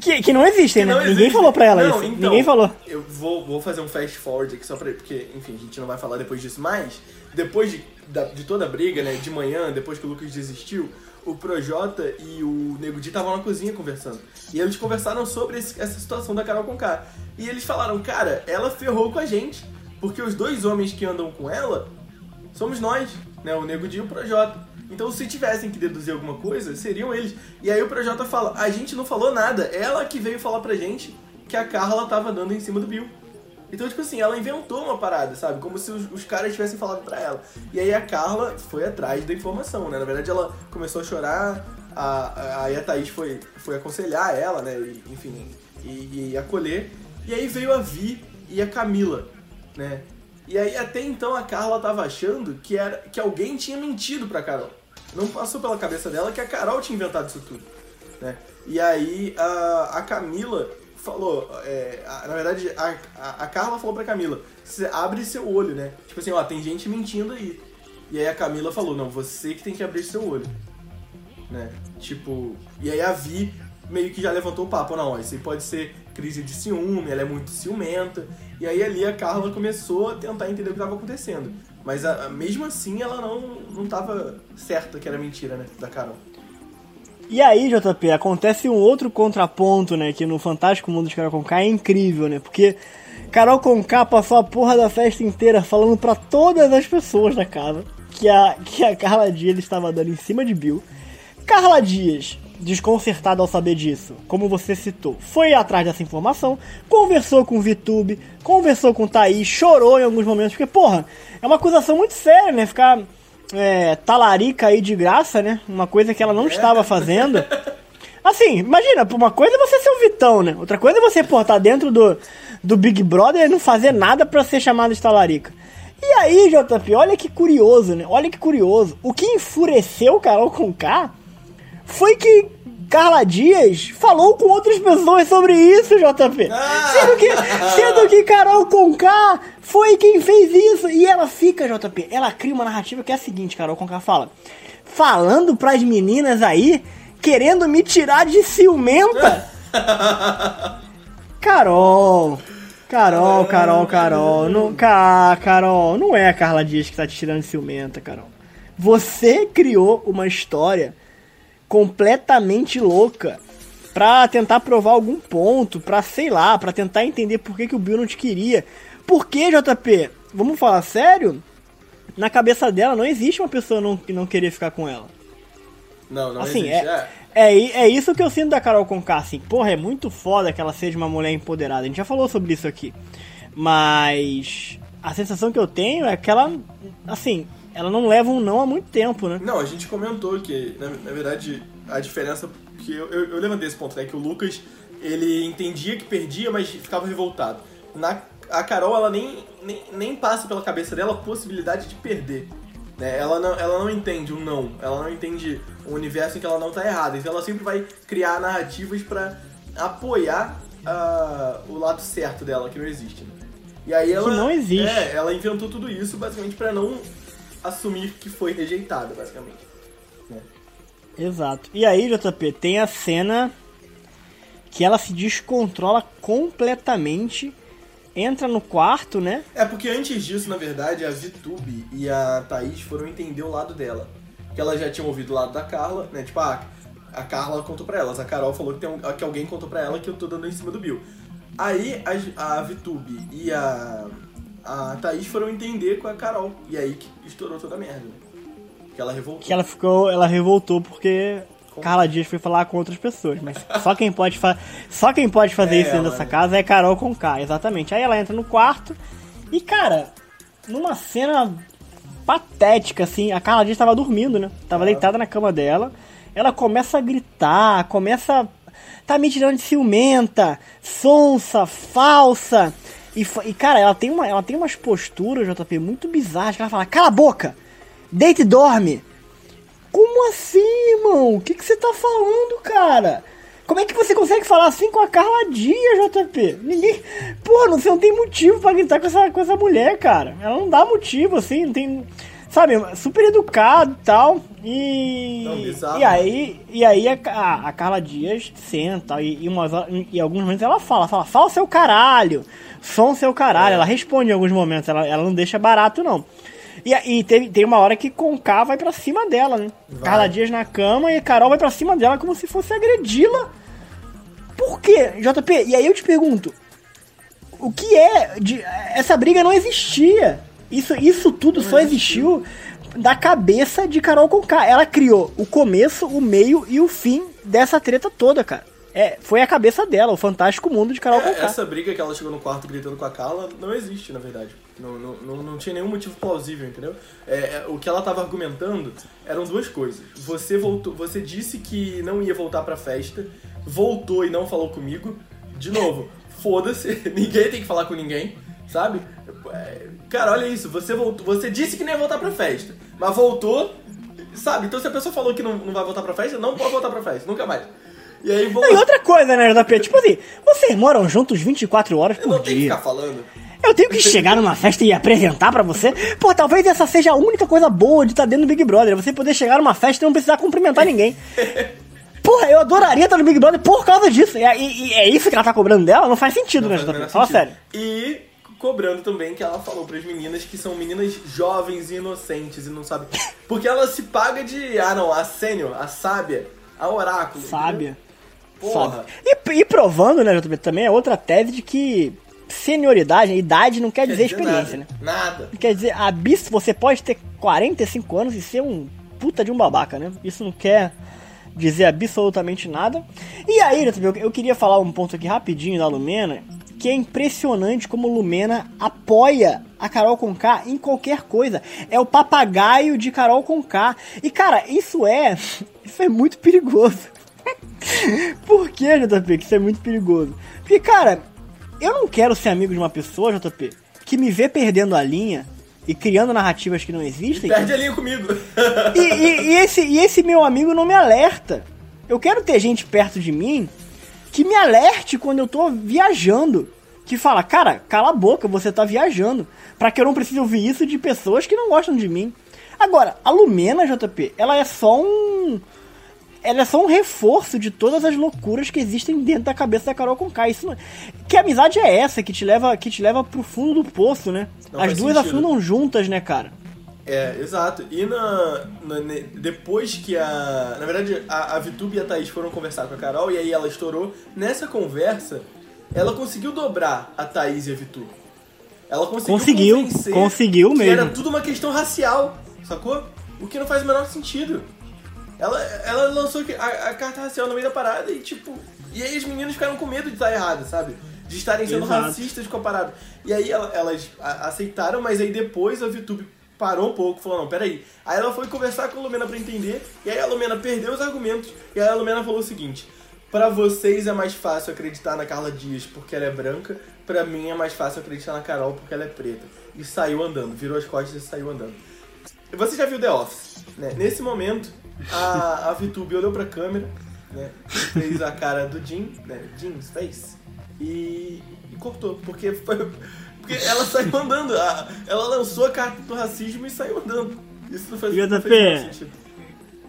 Que, que não existem, né? Não Ninguém existe. falou pra ela Não, isso. então, Ninguém falou. Eu vou, vou fazer um fast forward aqui só pra. Porque, enfim, a gente não vai falar depois disso, mas depois de, da- de toda a briga, né? De manhã, depois que o Lucas desistiu, o Projota e o Nego Di estavam na cozinha conversando. E eles conversaram sobre esse- essa situação da Carol com K. E eles falaram, cara, ela ferrou com a gente. Porque os dois homens que andam com ela somos nós, né? O Nego Di e o Projota. Então, se tivessem que deduzir alguma coisa, seriam eles. E aí o Projota fala: a gente não falou nada, ela que veio falar pra gente que a Carla tava dando em cima do Bill. Então, tipo assim, ela inventou uma parada, sabe? Como se os, os caras tivessem falado pra ela. E aí a Carla foi atrás da informação, né? Na verdade, ela começou a chorar, a, a, aí a Thaís foi, foi aconselhar ela, né? E, enfim, e, e acolher. E aí veio a Vi e a Camila, né? E aí até então a Carla tava achando que, era, que alguém tinha mentido pra Carol. Não passou pela cabeça dela que a Carol tinha inventado isso tudo, né? E aí a, a Camila falou, é, a- na verdade a, a, a Carla falou pra Camila, "Cê abre seu olho, né? Tipo assim, ó, tem gente mentindo aí. E aí a Camila falou, não, você que tem que abrir seu olho, né? Tipo, e aí a Vi meio que já levantou o papo, não, ó, isso aí pode ser crise de ciúme, ela é muito ciumenta. E aí ali a Carla começou a tentar entender o que estava acontecendo. Mas a- a- mesmo assim ela não, não tava certa que era mentira, né, da Carol. E aí, JP, acontece um outro contraponto, né? Que no Fantástico Mundo de Carol Conká é incrível, né? Porque Carol Conká passou a porra da festa inteira falando pra todas as pessoas da casa que a, que a Carla Dias estava dando em cima de Bill. Carla Dias, desconcertada ao saber disso, como você citou, foi atrás dessa informação, conversou com o VTube, conversou com o Thaís, chorou em alguns momentos, porque, porra, é uma acusação muito séria, né? Ficar é, talarica aí de graça, né? Uma coisa que ela não estava fazendo. Assim, imagina, uma coisa é você ser um Vitão, né? Outra coisa é você, pô, tá dentro do, do Big Brother e não fazer nada pra ser chamado de talarica. E aí, JP, olha que curioso, né? Olha que curioso. O que enfureceu Carol com K foi que Carla Dias falou com outras pessoas sobre isso, JP. Ah! Sendo que, sendo que Carol Conká foi quem fez isso. E ela fica, JP, ela cria uma narrativa que é a seguinte, Carol Conká fala. Falando pras meninas aí, querendo me tirar de ciumenta. Carol. Carol, Carol, Carol. Não, Ca- Carol, não é a Carla Dias que tá te tirando de ciumenta, Carol. Você criou uma história completamente louca pra tentar provar algum ponto, pra sei lá, pra tentar entender por que, que o Bill não te queria. Por que, JP? Vamos falar sério? Na cabeça dela não existe uma pessoa não, que não querer ficar com ela. Não, não Assim, existe. é, é, i- é isso que eu sinto da Carol Conká, assim. Porra, é muito foda que ela seja uma mulher empoderada. A gente já falou sobre isso aqui. Mas a sensação que eu tenho é que ela, assim, ela não leva um não há muito tempo, né? Não, a gente comentou que, na, na verdade, a diferença que eu, eu, eu levantei esse ponto, né? Que o Lucas, ele entendia que perdia, mas ficava revoltado. Na, a Carol, ela nem, nem, nem passa pela cabeça dela a possibilidade de perder. Né? Ela, não, ela não entende o não, ela não entende o universo em que ela não tá errada. Então ela sempre vai criar narrativas pra apoiar a, o lado certo dela, que não existe. Né? E aí ela. Que não existe. É, ela inventou tudo isso basicamente pra não assumir que foi rejeitada, basicamente. Né? Exato. E aí, JP, tem a cena que ela se descontrola completamente, entra no quarto, né? É porque antes disso, na verdade, a Vitube e a Thaís foram entender o lado dela. Que elas já tinham ouvido o lado da Carla, né? Tipo, ah, a Carla contou pra elas, a Carol falou que, tem um, que alguém contou pra ela que eu tô dando em cima do Bill. Aí a, a Vitube e a, a Thaís foram entender com a Carol. E aí que estourou toda a merda. Né? Que ela revoltou. Que ela ficou. Ela revoltou porque Carla Dias foi falar com outras pessoas, mas só quem pode, fa só quem pode fazer é isso dentro dessa né? casa é Carol com K, exatamente. Aí ela entra no quarto e, cara, numa cena patética, assim, a Carla Dias estava dormindo, né? Tava deitada na cama dela. Ela começa a gritar, começa. Tá me tirando de ciumenta, sonsa, falsa. E, e, cara, ela tem, uma, ela tem umas posturas, JP, muito bizarras. Que ela fala: Cala a boca! Deita e dorme! Como assim, irmão? O que, que você tá falando, cara? Como é que você consegue falar assim com a Carla Dias, JP? Ninguém. Pô, você não tem motivo para gritar com essa, com essa mulher, cara. Ela não dá motivo, assim, não tem. Sabe, super educado e tal. E. Não, bizarro. E aí, e aí a, a, a Carla Dias senta e, e, umas, e alguns momentos ela fala, fala, fala seu caralho, som seu caralho. É. Ela responde em alguns momentos, ela, ela não deixa barato, não. E, e tem, tem uma hora que Conká vai pra cima dela, né? Vai. Carla Dias na cama e Carol vai pra cima dela como se fosse agredi-la. Por quê, JP? E aí eu te pergunto, o que é. De, essa briga não existia. Isso, isso tudo não só existiu. existiu da cabeça de Carol Conká. Ela criou o começo, o meio e o fim dessa treta toda, cara. É, foi a cabeça dela, o fantástico mundo de Carol é, Conká. Essa briga que ela chegou no quarto gritando com a Carla não existe, na verdade. Não, não, não, não tinha nenhum motivo plausível, entendeu? É, é, o que ela estava argumentando eram duas coisas. Você voltou, você disse que não ia voltar pra festa, voltou e não falou comigo. De novo, foda-se, ninguém tem que falar com ninguém, sabe? É, cara, olha isso, você voltou, você disse que não ia voltar pra festa, mas voltou, sabe? Então se a pessoa falou que não, não vai voltar pra festa, não pode voltar pra festa, nunca mais. E aí vou... E outra coisa, né, JP? Tipo assim, vocês moram juntos 24 horas por dia. Eu não tenho que ficar falando. Eu tenho que chegar numa festa e apresentar para você. Pô, talvez essa seja a única coisa boa de estar tá dentro do Big Brother. Você poder chegar numa festa e não precisar cumprimentar ninguém. Porra, eu adoraria estar no Big Brother por causa disso. E, e, e é isso que ela tá cobrando dela? Não faz sentido, não né, JP? Fala sério. E cobrando também que ela falou para as meninas que são meninas jovens e inocentes e não sabem. Porque ela se paga de. Ah, não, a sênior, a sábia, a oráculo. Sábia. Porra. E, e, provando, né, JB, também é outra tese de que senioridade, idade não quer, quer dizer, dizer, experiência, nada, né? Nada. Quer dizer, a bis, você pode ter 45 anos e ser um puta de um babaca, né? Isso não quer dizer absolutamente nada. E aí, JB, eu queria falar um ponto aqui rapidinho da Lumena, que é impressionante como Lumena apoia a Carol Conká em qualquer coisa. É o papagaio de Carol Conká. E cara, isso é isso é muito perigoso. Por que, JP? Que isso é muito perigoso. Porque, cara, eu não quero ser amigo de uma pessoa, JP, que me vê perdendo a linha e criando narrativas que não existem. Perde a linha comigo. E, e, e, esse, e esse meu amigo não me alerta. Eu quero ter gente perto de mim que me alerte quando eu tô viajando. Que fala, cara, cala a boca, você tá viajando. para que eu não precise ouvir isso de pessoas que não gostam de mim. Agora, a Lumena, JP, ela é só um ela é só um reforço de todas as loucuras que existem dentro da cabeça da Carol Conká. Isso não... Que amizade é essa que te leva, que te leva pro fundo do poço, né? Não as duas sentido. afundam juntas, né, cara? É, exato. E na, na, depois que a. Na verdade, a, a Vitube e a Thaís foram conversar com a Carol e aí ela estourou. Nessa conversa, ela conseguiu dobrar a Thaís e a Vitube. Ela conseguiu. Conseguiu, conseguiu mesmo. era tudo uma questão racial, sacou? O que não faz o menor sentido. Ela, ela lançou a, a, carta racial no meio da parada e, tipo. E aí os meninos ficaram com medo de estar errado, sabe? De estarem sendo Exato. racistas com a parada. E aí ela, elas aceitaram, mas aí depois a VTube parou um pouco, falou, não, peraí. Aí ela foi conversar com a Lumena pra entender, e aí a Lumena perdeu os argumentos, e aí a Lumena falou o seguinte. Pra vocês é mais fácil acreditar na Carla Dias porque ela é branca, pra mim é mais fácil acreditar na Carol porque ela é preta. E saiu andando, virou as costas e saiu andando. Você já viu The Office, né? Nesse momento, a, a VTube olhou pra câmera, né? Fez a cara do Jim, né? Jim's face. e, e cortou, porque foi. Porque ela saiu andando, ela lançou a carta do racismo e saiu andando. Isso não faz, não fez sentido.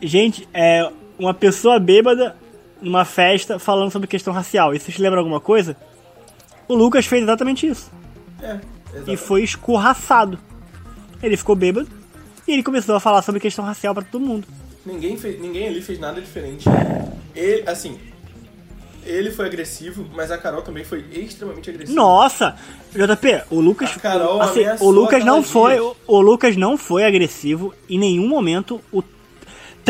Gente, é uma pessoa bêbada numa festa falando sobre questão racial. Isso te lembra alguma coisa? O Lucas fez exatamente isso. É, E exatamente. foi escorraçado. Ele ficou bêbado e ele começou a falar sobre questão racial pra todo mundo. Ninguém, fez, ninguém ali fez nada diferente. Ele, assim, ele foi agressivo, mas a Carol também foi extremamente agressiva. Nossa! JP, o Lucas. A Carol assim, o Lucas não foi. O, o Lucas não foi agressivo em nenhum momento. O,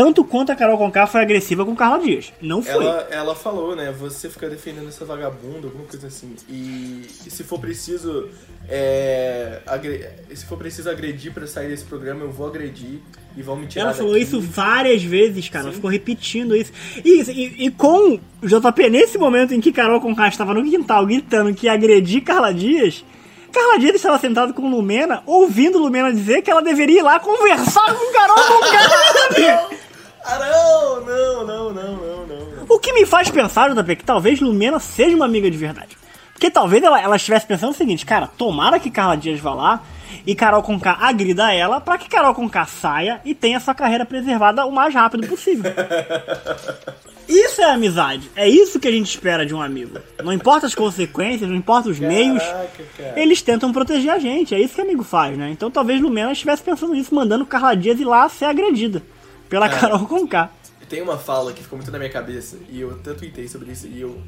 tanto quanto a Carol Conká foi agressiva com Carla Dias. Não foi. Ela, ela falou, né? Você fica defendendo essa vagabunda, alguma coisa assim. E, e se for preciso. é, agre- se for preciso agredir pra sair desse programa, eu vou agredir e vão me tirar Ela falou daqui. isso várias vezes, cara. Ela ficou repetindo isso. E, e, e com o JP, nesse momento em que Carol Conká estava no quintal gritando que ia agredir Carla Dias, Carla Dias estava sentada com Lumena, ouvindo Lumena dizer que ela deveria ir lá conversar com Carol Conká. Ah, não, não, não, não, não, não. o que me faz pensar, JP, que talvez Lumena seja uma amiga de verdade. Porque talvez ela, ela estivesse pensando o seguinte, cara, tomara que Carla Dias vá lá e Carol Conká agrida ela pra que Carol Conká saia e tenha sua carreira preservada o mais rápido possível. Isso é amizade. É isso que a gente espera de um amigo. Não importa as consequências, não importa os meios, Caraca, cara. eles tentam proteger a gente. É isso que amigo faz, né? Então talvez Lumena estivesse pensando nisso, mandando Carla Dias ir lá ser agredida pela. Carol Conká. Tem uma fala que ficou muito na minha cabeça e eu tanto tuitei sobre isso e eu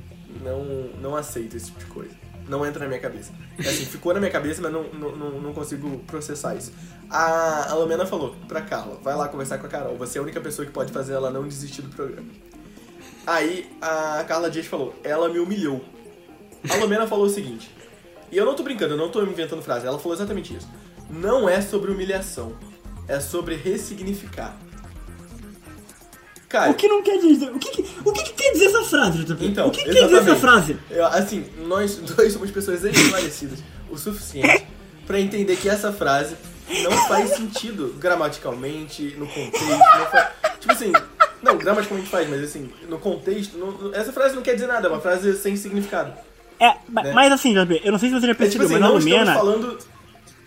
não, não aceito esse tipo de coisa. Não entra na minha cabeça. É Assim, ficou na minha cabeça, mas não, não, não, consigo processar isso. A, a Lumena falou pra Carla, vai lá conversar com a Carol, você é a única pessoa que pode fazer ela não desistir do programa. Aí a Carla Dias falou, ela me humilhou. A Lumena falou o seguinte, e eu não tô brincando, eu não tô inventando frase, ela falou exatamente isso. Não é sobre humilhação, é sobre ressignificar. Cara, O que não quer dizer? O que, o que, que quer dizer essa frase, JP? Então, o que, que quer dizer essa frase? Eu, assim, nós dois somos pessoas esclarecidas o suficiente pra entender que essa frase não faz sentido gramaticalmente, no contexto. Faz, tipo assim, não, gramaticalmente faz, mas assim, no contexto, não- essa frase não quer dizer nada, é uma frase sem significado. É, Né? mas assim, JP, eu não sei se você já É tipo percebeu, assim, mas não estamos Lumena, falando,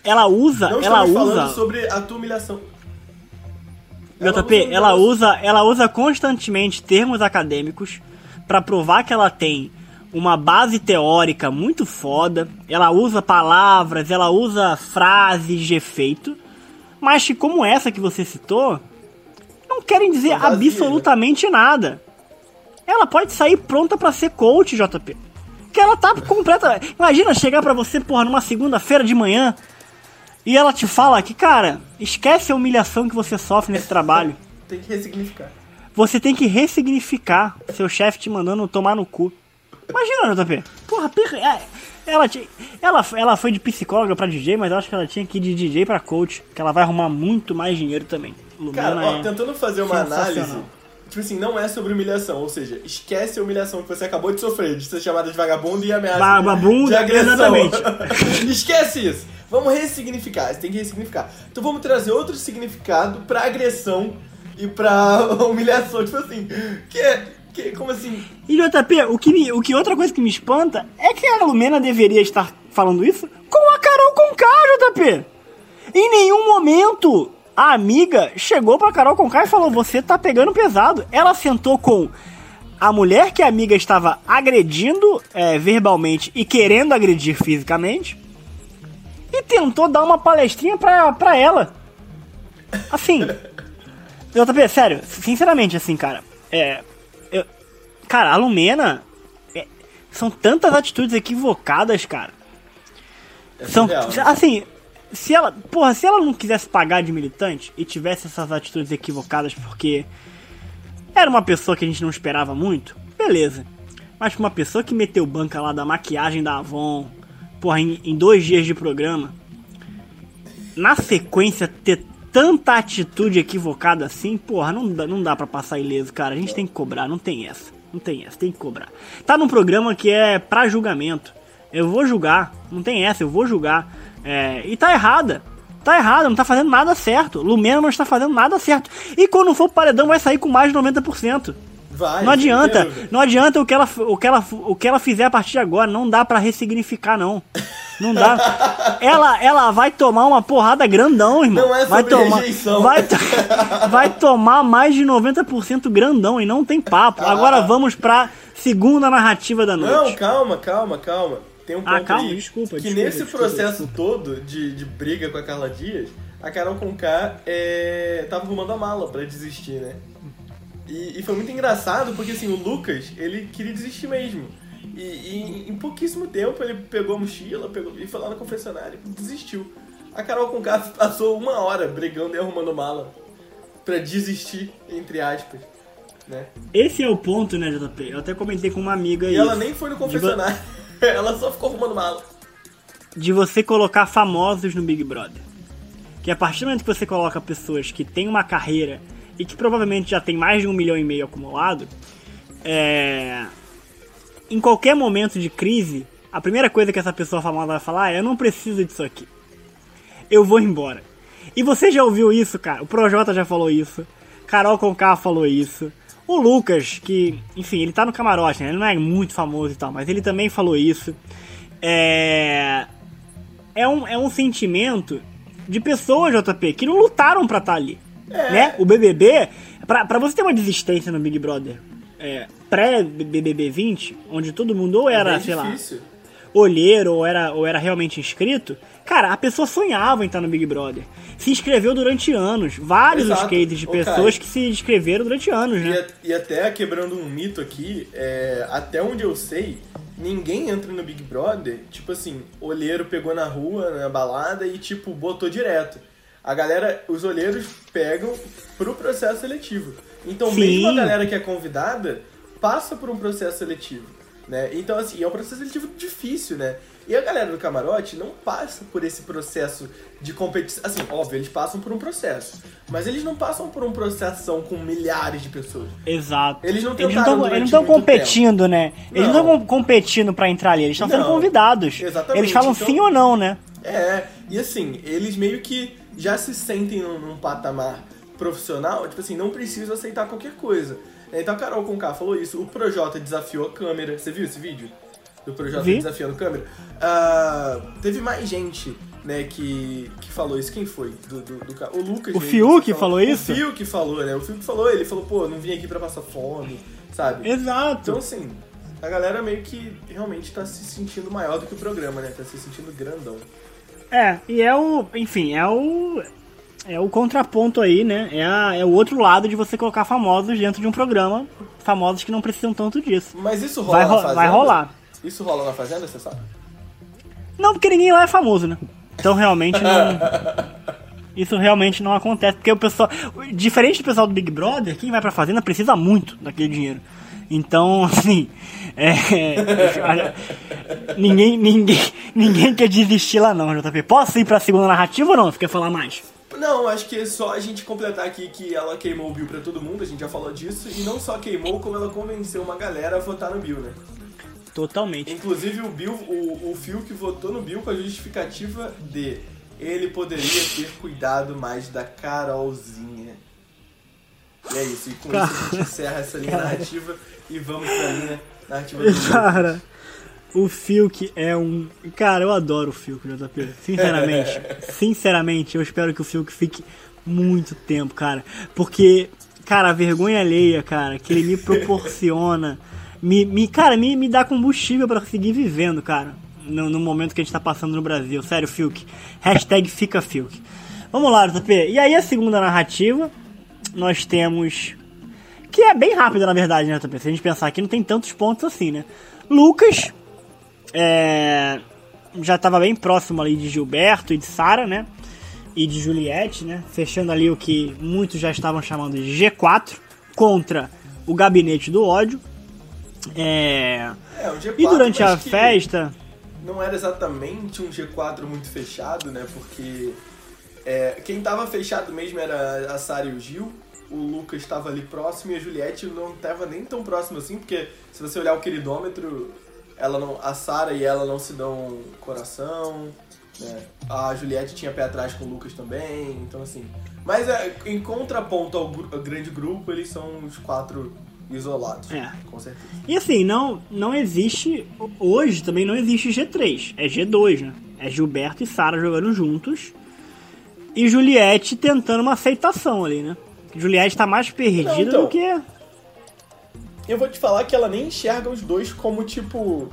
ela usa, não ela estamos falando usa, sobre a tua humilhação. Ela JP, usa ela usa, ela usa constantemente termos acadêmicos pra provar que ela tem uma base teórica muito foda. Ela usa palavras, ela usa frases de efeito, mas que como essa que você citou, não querem dizer né? absolutamente nada. Ela pode sair pronta pra ser coach, JP. Que ela tá completa. Imagina chegar pra você, porra, numa segunda-feira de manhã e ela te fala que, cara, esquece a humilhação que você sofre nesse trabalho. Tem que ressignificar. Você tem que ressignificar seu chefe te mandando tomar no cu. Imagina, JP. Porra, é, ela, ela, ela foi de psicóloga pra DJ, mas eu acho que ela tinha que ir de DJ pra coach, que ela vai arrumar muito mais dinheiro também. Cara, Lumena ó, é- tentando fazer uma análise, tipo assim, não é sobre humilhação, ou seja, esquece a humilhação que você acabou de sofrer, de ser chamada de vagabundo e ameaça Vagabundo, de agressão. exatamente. esquece isso. Vamos ressignificar, você tem que ressignificar. Então vamos trazer outro significado pra agressão e pra humilhação, tipo assim, que é, que, como assim, E JP, o que, me- o que outra coisa que me espanta é que a Lumena deveria estar falando isso com a Carol Conká, JP. Em nenhum momento a amiga chegou pra Carol Conká e falou: Você tá pegando pesado. Ela sentou com a mulher que a amiga estava agredindo é, verbalmente e querendo agredir fisicamente e tentou dar uma palestrinha pra, pra ela. Assim. JP, sério, sinceramente, assim, cara. É. eu- cara, a Lumena. é, são tantas atitudes equivocadas, cara. é São, surreal, né? assim, se ela, porra, se ela não quisesse pagar de militante e tivesse essas atitudes equivocadas porque era uma pessoa que a gente não esperava muito, beleza. Mas pra uma pessoa que meteu banca lá da maquiagem da Avon, porra, em, em dois dias de programa, na sequência ter tanta atitude equivocada assim, porra, não dá, não dá pra passar ileso, cara. A gente tem que cobrar, não tem essa. Não tem essa, tem que cobrar. Tá num programa que é pra julgamento. Eu vou julgar, não tem essa, eu vou julgar. É, e tá errada. Tá errada, não tá fazendo nada certo. Lumena não está fazendo nada certo. E quando for paredão vai sair com mais de 90%. Vai, Não adianta, não adianta o que ela, o que ela, o que ela fizer a partir de agora, não dá pra ressignificar não. Não dá. ela, ela vai tomar uma porrada grandão, irmão. Não é vai tomar, rejeição. vai, to- vai tomar mais de 90% grandão e não tem papo. Agora vamos pra segunda narrativa da Não, noite. calma, calma, calma. Tem um ponto Ah, calma, aí desculpa, que desculpa, nesse desculpa, processo todo de, de briga com a Carla Dias, a Carol Conká é, tava arrumando a mala pra desistir, né? E, e foi muito engraçado porque assim, o Lucas, ele queria desistir mesmo. E, e em pouquíssimo tempo ele pegou a mochila pegou, e foi lá no confessionário e desistiu. A Carol Conká passou uma hora brigando e arrumando mala pra desistir, entre aspas. Né? Esse é o ponto, né, JP? Eu até comentei com uma amiga E aí. ela nem foi no confessionário. Ela só ficou arrumando mala. de você colocar famosos no Big Brother. Que a partir do momento que você coloca pessoas que têm uma carreira e que provavelmente já tem mais de um milhão e meio acumulado, é... em qualquer momento de crise, a primeira coisa que essa pessoa famosa vai falar é: Eu não preciso disso aqui. Eu vou embora. E você já ouviu isso, cara? O Projota já falou isso. Carol Conká falou isso. O Lucas, que, enfim, ele tá no camarote, né? Ele não é muito famoso e tal, mas ele também falou isso. É. É um, é um sentimento de pessoas, JP, que não lutaram pra estar ali. Né? O BBB, pra, pra você ter uma desistência no Big Brother é, pré-BBB 20, onde todo mundo ou era, É sei lá, olheiro ou era, ou era realmente inscrito, cara, a pessoa sonhava em estar no Big Brother. Se inscreveu durante anos. Vários os Exato. cases de pessoas Caio. que se inscreveram durante anos, E, né? a- e até quebrando um mito aqui, é, até onde eu sei, ninguém entra no Big Brother, tipo assim, olheiro pegou na rua, na balada e tipo, botou direto. A galera, os olheiros pegam pro processo seletivo. Então Sim. mesmo a galera que é convidada passa por um processo seletivo. Né? Então, assim, é um processo seletivo difícil, né? E a galera do camarote não passa por esse processo de competição. Assim, óbvio, eles passam por um processo. Mas eles não passam por um processo com milhares de pessoas. Exato. Eles não Eles tentaram não estão competindo, né? Eles não estão competindo pra entrar ali, eles estão sendo convidados. Exatamente, Eles falam então- sim ou não, né? É, e assim, eles meio que já se sentem num, num patamar profissional, tipo assim, não precisa aceitar qualquer coisa. Então a Carol Conká falou isso, o Projota desafiou a câmera. Você viu esse vídeo? Do Projota Vi. desafiando a câmera? Ah, teve mais gente, né, que, que falou isso. Quem foi? Do, do, do o Lucas. O mesmo, Fiuk que falou isso? O Fiuk falou, né? O Fiuk falou, ele falou, pô, não vim aqui pra passar fome, sabe? Exato. Então, assim, a galera meio que realmente tá se sentindo maior do que o programa, né? Tá se sentindo grandão. É, e é o. Enfim, é o. É o contraponto aí, né? É, a- é o outro lado de você colocar famosos dentro de um programa. Famosos que não precisam tanto disso. Mas isso rola Vai, na Fazenda? vai rolar. Isso rola na Fazenda, você sabe? Não, porque ninguém lá é famoso, né? Então realmente não. Isso realmente não acontece. Porque o pessoal. Diferente do pessoal do Big Brother, quem vai pra fazenda precisa muito daquele dinheiro. Então, assim. É, ninguém, ninguém, ninguém quer desistir lá não, JP. Posso ir pra segunda narrativa ou não? Você quer falar mais? Não, acho que é só a gente completar aqui que ela queimou o Bill pra todo mundo, a gente já falou disso, e não só queimou, como ela convenceu uma galera a votar no Bill, né? Totalmente. Inclusive o Bill, o, o Phil que votou no Bill com a justificativa de ele poderia ter cuidado mais da Carolzinha. E é isso, e com isso a gente encerra essa linha narrativa e vamos pra linha narrativa do. Cara, o Fiuk é um. Cara, eu adoro o Fiuk, JP. Sinceramente. sinceramente, eu espero que o Fiuk fique muito tempo, cara. Porque, cara, a vergonha alheia, cara, que ele me proporciona. Me, me, cara, me, me dá combustível pra seguir vivendo, cara. No, no momento que a gente tá passando no Brasil. Sério, Fiuk. Hashtag fica Fiuk. Vamos lá, JP. E aí a segunda narrativa, nós temos que é bem rápida, na verdade, né? Se a gente pensar aqui, não tem tantos pontos assim, né? Lucas é, já estava bem próximo ali de Gilberto e de Sara, né? E de Juliette, né? Fechando ali o que muitos já estavam chamando de G4 contra o Gabinete do Ódio. É, É, um G4, E durante a festa, Não era exatamente um G4 muito fechado, né? Porque é, quem tava fechado mesmo era a Sara e o Gil. O Lucas estava ali próximo e a Juliette não estava nem tão próximo assim, porque se você olhar o queridômetro, ela não, a Sara e ela não se dão coração. Né? A Juliette tinha pé atrás com o Lucas também, então assim. Mas é, em contraponto ao, ao grande grupo, eles são os quatro isolados. É. Com certeza. E assim, não, não existe. Hoje também não existe G3, é G2, né? É Gilberto e Sara jogando juntos. E Juliette tentando uma aceitação ali, né? Juliette tá mais perdida Não, então. do que. Eu vou te falar que ela nem enxerga os dois como, tipo,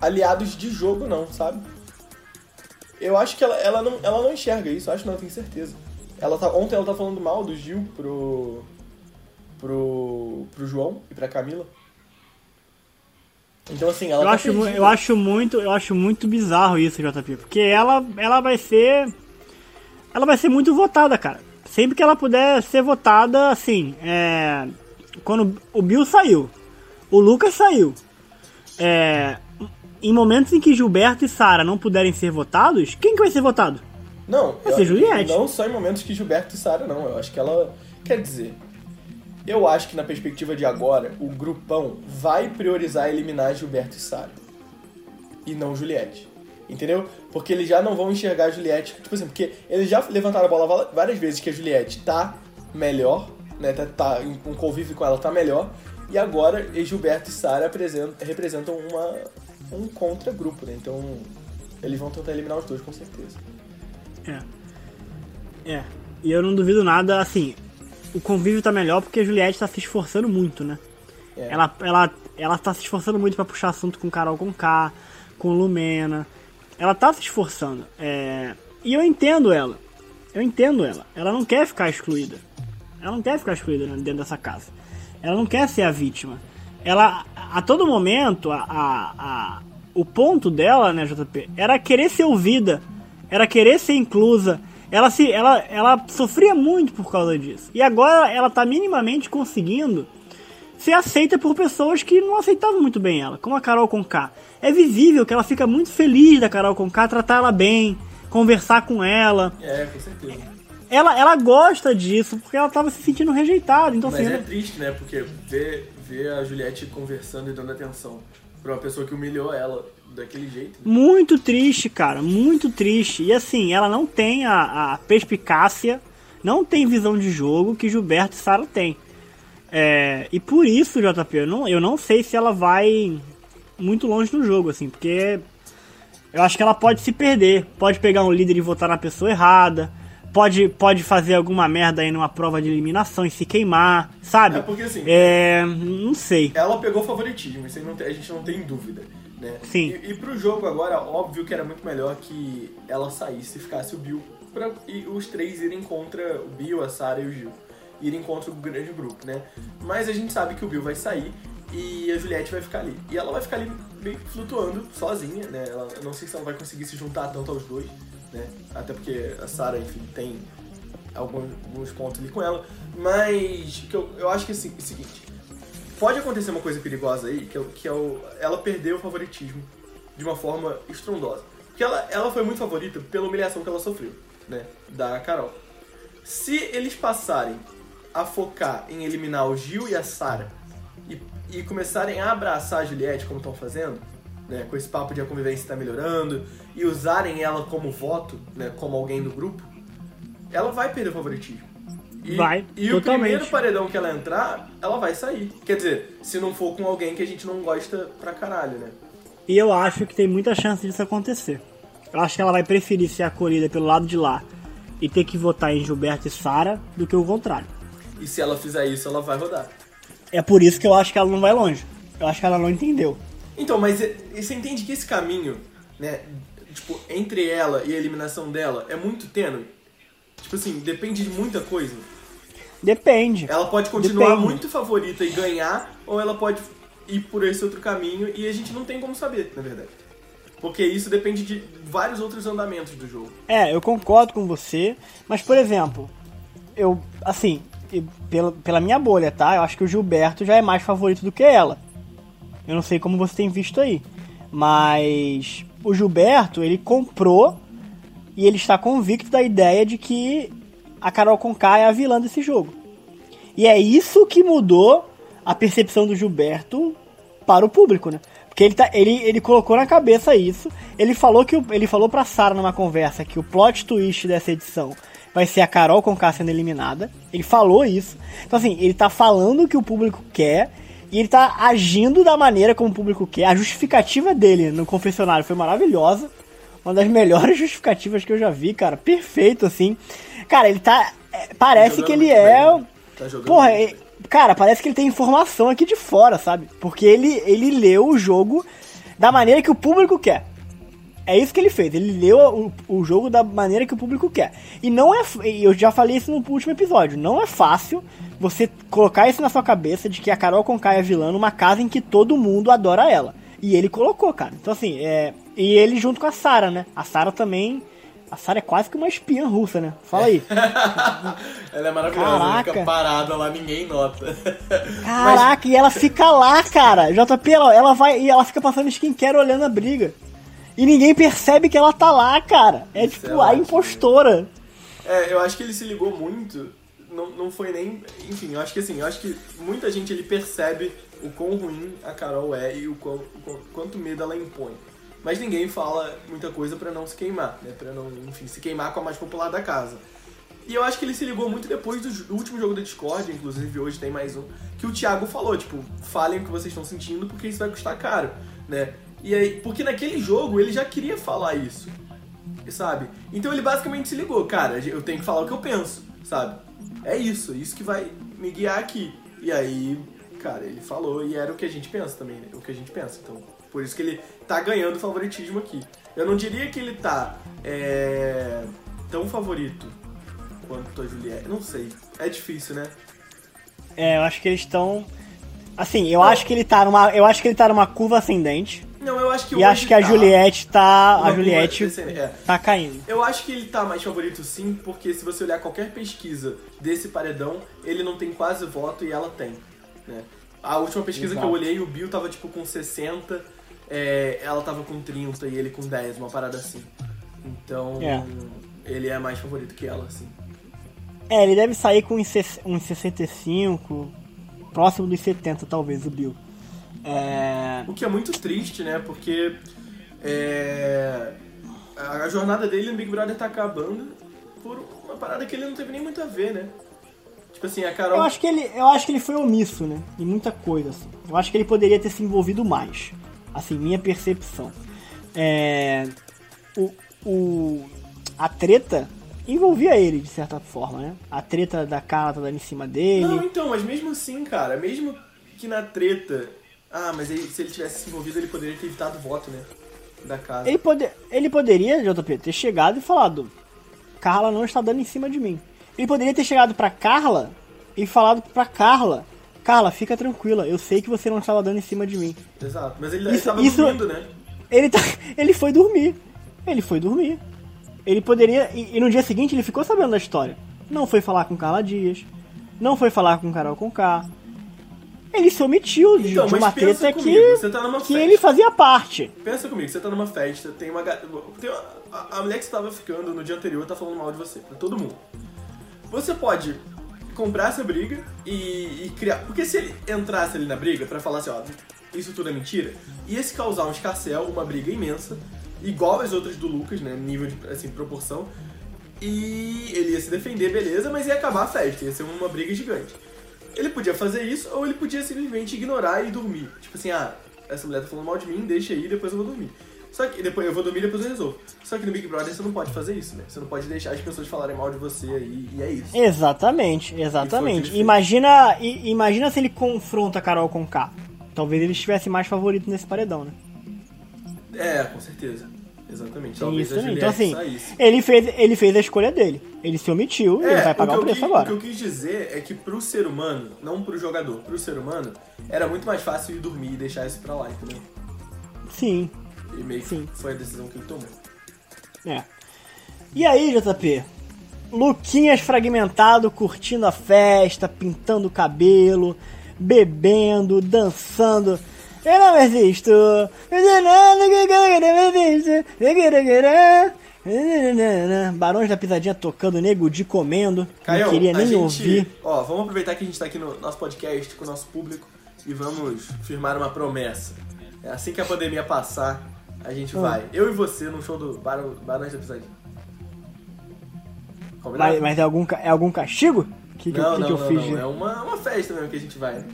aliados de jogo, não, sabe? Eu acho que ela, ela, não, ela não enxerga isso, acho não, eu tenho certeza. Ela tá, ontem ela tá falando mal do Gil pro. pro. pro João e pra Camila. Então assim, ela Eu tá acho, perdida. eu acho muito, eu acho muito bizarro isso, JP, porque ela, ela vai ser, ela vai ser muito votada, cara. Sempre que ela puder ser votada, assim, é, quando o Bill saiu, o Lucas saiu, é, em momentos em que Gilberto e Sara não puderem ser votados, quem que vai ser votado? Não, Vai ser Juliette. não só em momentos que Gilberto e Sara, não. Eu acho que ela. Quer dizer, eu acho que na perspectiva de agora, o grupão vai priorizar eliminar Gilberto e Sara. E não Juliette. Entendeu? Porque eles já não vão enxergar a Juliette. Tipo assim, porque eles já levantaram a bola várias vezes que a Juliette tá melhor, né? Tá, tá um convívio com ela tá melhor. E agora Gilberto e Sara representam uma, um contra-grupo, né? Então eles vão tentar eliminar os dois com certeza. É. É. E eu não duvido nada, assim, o convívio tá melhor porque a Juliette tá se esforçando muito, né? É. Ela, ela, ela tá se esforçando muito pra puxar assunto com Carol com K, com Lumena. Ela tá se esforçando. É... E eu entendo ela. Eu entendo ela. Ela não quer ficar excluída. Ela não quer ficar excluída dentro dessa casa. Ela não quer ser a vítima. Ela, a todo momento, a, a, a- o ponto dela, né, JP, era querer ser ouvida, era querer ser inclusa. Ela, se, ela, ela sofria muito por causa disso. E agora ela tá minimamente conseguindo ser aceita por pessoas que não aceitavam muito bem ela, como a Carol Conká. É visível que ela fica muito feliz da Carol Conká tratar ela bem, conversar com ela. É, com certeza. Ela, ela gosta disso porque ela tava se sentindo rejeitada. Então, Mas assim, é ela- triste, né? Porque ver, ver a Juliette conversando e dando atenção pra uma pessoa que humilhou ela daquele jeito. Muito triste, cara, muito triste. E assim, ela não tem a, a perspicácia, não tem visão de jogo que Gilberto e Sara têm. É, e por isso, JP, eu não, eu não sei se ela vai muito longe no jogo, assim, porque eu acho que ela pode se perder, pode pegar um líder e votar na pessoa errada, pode, pode fazer alguma merda aí numa prova de eliminação e se queimar, sabe? É porque, assim, É, não sei. Ela pegou favoritismo, isso a gente não tem dúvida. Né? Sim. E, e pro jogo agora, óbvio que era muito melhor que ela saísse e ficasse o Bill pra, e os três irem contra o Bill, a Sarah e o Gil. Irem contra o grande grupo, né? Mas a gente sabe que o Bill vai sair e a Juliette vai ficar ali. E ela vai ficar ali meio que flutuando sozinha, né? Ela, eu não sei se ela vai conseguir se juntar tanto aos dois, né? Até porque a Sarah, enfim, tem alguns, alguns pontos ali com ela. Mas que eu, eu acho que assim, é o seguinte: pode acontecer uma coisa perigosa aí, que é, que é o, ela perdeu o favoritismo de uma forma estrondosa. Porque ela, ela foi muito favorita pela humilhação que ela sofreu, né? Da Carol. Se eles passarem a focar em eliminar o Gil e a Sarah e, e começarem a abraçar a Juliette como estão fazendo, né? Com esse papo de a convivência tá melhorando e usarem ela como voto, né? Como alguém do grupo, ela vai perder o favoritismo. E, Vai, e o totalmente. primeiro paredão que ela entrar, ela vai sair. Quer dizer, se não for com alguém que a gente não gosta pra caralho, né? E eu acho que tem muita chance disso acontecer. Eu acho que ela vai preferir ser acolhida pelo lado de lá e ter que votar em Gilberto e Sara do que o contrário. E se ela fizer isso, ela vai rodar. É por isso que eu acho que ela não vai longe. Eu acho que ela não entendeu. Então, mas e você entende que esse caminho, né, tipo, entre ela e a eliminação dela é muito tênue? Tipo assim, depende de muita coisa. Depende. Ela pode continuar Depende. muito favorita e ganhar, ou ela pode ir por esse outro caminho e a gente não tem como saber, na verdade. Porque isso depende de vários outros andamentos do jogo. É, eu concordo com você, mas por exemplo, eu, assim, pela, pela minha bolha, tá? Eu acho que o Gilberto já é mais favorito do que ela. Eu não sei como você tem visto aí, mas o Gilberto, ele comprou e ele está convicto da ideia de que a Carol Conká é a vilã desse jogo. E é isso que mudou a percepção do Gilberto para o público, né? Porque ele, tá, ele, ele colocou na cabeça isso. Ele falou que ele falou pra Sarah numa conversa que o plot twist dessa edição vai ser a Carol com K sendo eliminada. Ele falou isso. Então assim, ele tá falando o que o público quer E ele tá agindo da maneira como o público quer. A justificativa dele no confessionário foi maravilhosa. Uma das melhores justificativas que eu já vi, cara. Perfeito, assim. Cara, ele tá. é, Parece que ele é. bem, né? Tá jogando Porra, é- cara, parece que ele tem informação aqui de fora, sabe? Porque ele, ele leu o jogo da maneira que o público quer. É isso que ele fez. Ele leu o, o jogo da maneira que o público quer. E não é. Eu já falei isso no último episódio. Não é fácil você colocar isso na sua cabeça de que a Carol Conká é vilã numa casa em que todo mundo adora ela. E ele colocou, cara. Então, assim, é. E ele junto com a Sarah, né? A Sarah também. A Sarah é quase que uma espiã russa, né? Fala aí. Ela é maravilhosa, Caraca. fica parada lá, ninguém nota. Caraca, e ela fica lá, cara. JP, ela, ela vai e ela fica passando skincare olhando a briga. E ninguém percebe que ela tá lá, cara. É Isso tipo é a ótimo. impostora. É, eu acho que ele se ligou muito. Não, não foi nem. Enfim, eu acho que assim, eu acho que muita gente ele percebe o quão ruim a Carol é e o, quão, o quão- quanto medo ela impõe. Mas ninguém fala muita coisa pra não se queimar, né? Pra não, enfim, se queimar com a mais popular da casa. E eu acho que ele se ligou muito depois do, do último jogo da Discord, inclusive hoje tem mais um, que o Thiago falou, tipo, falem o que vocês estão sentindo porque isso vai custar caro, né? E aí, porque naquele jogo ele já queria falar isso, sabe? Então ele basicamente se ligou, cara, eu tenho que falar o que eu penso, sabe? É isso, isso que vai me guiar aqui. E aí, cara, ele falou e era o que a gente pensa também, né? O que a gente pensa. Então, por isso que ele tá ganhando favoritismo aqui. Eu não diria que ele tá é, tão favorito quanto a Juliette. Não sei. É difícil, né? É, eu acho que eles estão. Assim, eu acho que ele tá numa. Eu acho que ele tá numa curva ascendente. Acho que E acho que a tá Juliette tá. uma A Juliette é. tá caindo. Eu acho que ele tá mais favorito sim, porque se você olhar qualquer pesquisa desse paredão, ele não tem quase voto e ela tem, né? A última pesquisa Exato. que eu olhei, o Bill tava tipo com 60, é, ela tava com 30 e ele com 10, uma parada assim. Então, É. ele é mais favorito que ela, assim. É, ele deve sair com uns 65, próximo dos 70, talvez, o Bill. É. O que é muito triste, né? Porque é, a jornada dele no Big Brother tá acabando por uma parada que ele não teve nem muito a ver, né? Tipo assim, a Carol Eu acho que ele, eu acho que ele foi omisso, né? Em muita coisa, assim. Eu acho que ele poderia ter se envolvido mais. Assim, minha percepção. É, o, o, a treta envolvia ele, de certa forma, né? A treta da cara tá dando em cima dele. Não, então, mas mesmo assim, cara, mesmo que na treta. Ah, mas ele- se ele tivesse se envolvido, ele poderia ter evitado o voto, né? Da casa. Ele, pode, ele poderia, JP, ter chegado e falado: Carla não está dando em cima de mim. Ele poderia ter chegado pra Carla e falado pra Carla: Carla, fica tranquila, eu sei que você não estava dando em cima de mim. Exato. Mas ele, Isso- ele isso- dormindo, né? Ele, tá, ele foi dormir. Ele foi dormir. Ele poderia. E, e no dia seguinte ele ficou sabendo da história. Não foi falar com Carla Dias. Não foi falar com Carol Conká. Ele se omitiu de, Então, de mas uma treta comigo, que, tá que ele fazia parte. Pensa comigo, você tá numa festa, tem uma. Tem uma a, a mulher que você tava ficando no dia anterior tá falando mal de você, pra todo mundo. Você pode comprar essa briga e, e criar. Porque se ele entrasse ali na briga pra falar assim, ó, isso tudo é mentira, ia se causar um escarcel, uma briga imensa, igual as outras do Lucas, né? Nível de assim, proporção. E ele ia se defender, beleza, mas ia acabar a festa, ia ser uma briga gigante. Ele podia fazer isso, ou ele podia simplesmente ignorar e dormir. Tipo assim, ah, essa mulher tá falando mal de mim, deixa aí, depois eu vou dormir. Só que depois eu vou dormir depois eu resolvo. Só que no Big Brother você não pode fazer isso, né? Você não pode deixar as pessoas falarem mal de você aí, e é isso. Exatamente, E exatamente. Imagina, i- imagina se ele confronta a Carol com K. Talvez ele estivesse mais favorito nesse paredão, né? É, com certeza. Exatamente. Talvez isso Então assim, saísse. ele fez, ele fez a escolha dele. Ele se omitiu e ele vai pagar É, o, o, eu preço quis, agora. o que eu quis dizer é que pro ser humano, não pro jogador, pro ser humano, era muito mais fácil ir dormir e deixar isso pra lá, entendeu? Sim, E meio Sim. foi a decisão que ele tomou. é. E aí, JP? Luquinhas fragmentado, curtindo a festa, pintando o cabelo, bebendo, dançando. Eu não existo. Barões da Pisadinha tocando, Nego de comendo. Caião, não queria nem gente, ouvir. Ó, vamos aproveitar que a gente tá aqui no nosso podcast com o nosso público e vamos firmar uma promessa. É assim que a pandemia passar, a gente Ah. vai. Eu e você no show do Barão, Barões da Pisadinha. Mas, mas é, algum, é algum castigo? Que, que, não, que, não, que eu não, fiz? não. É uma, uma festa mesmo que a gente vai.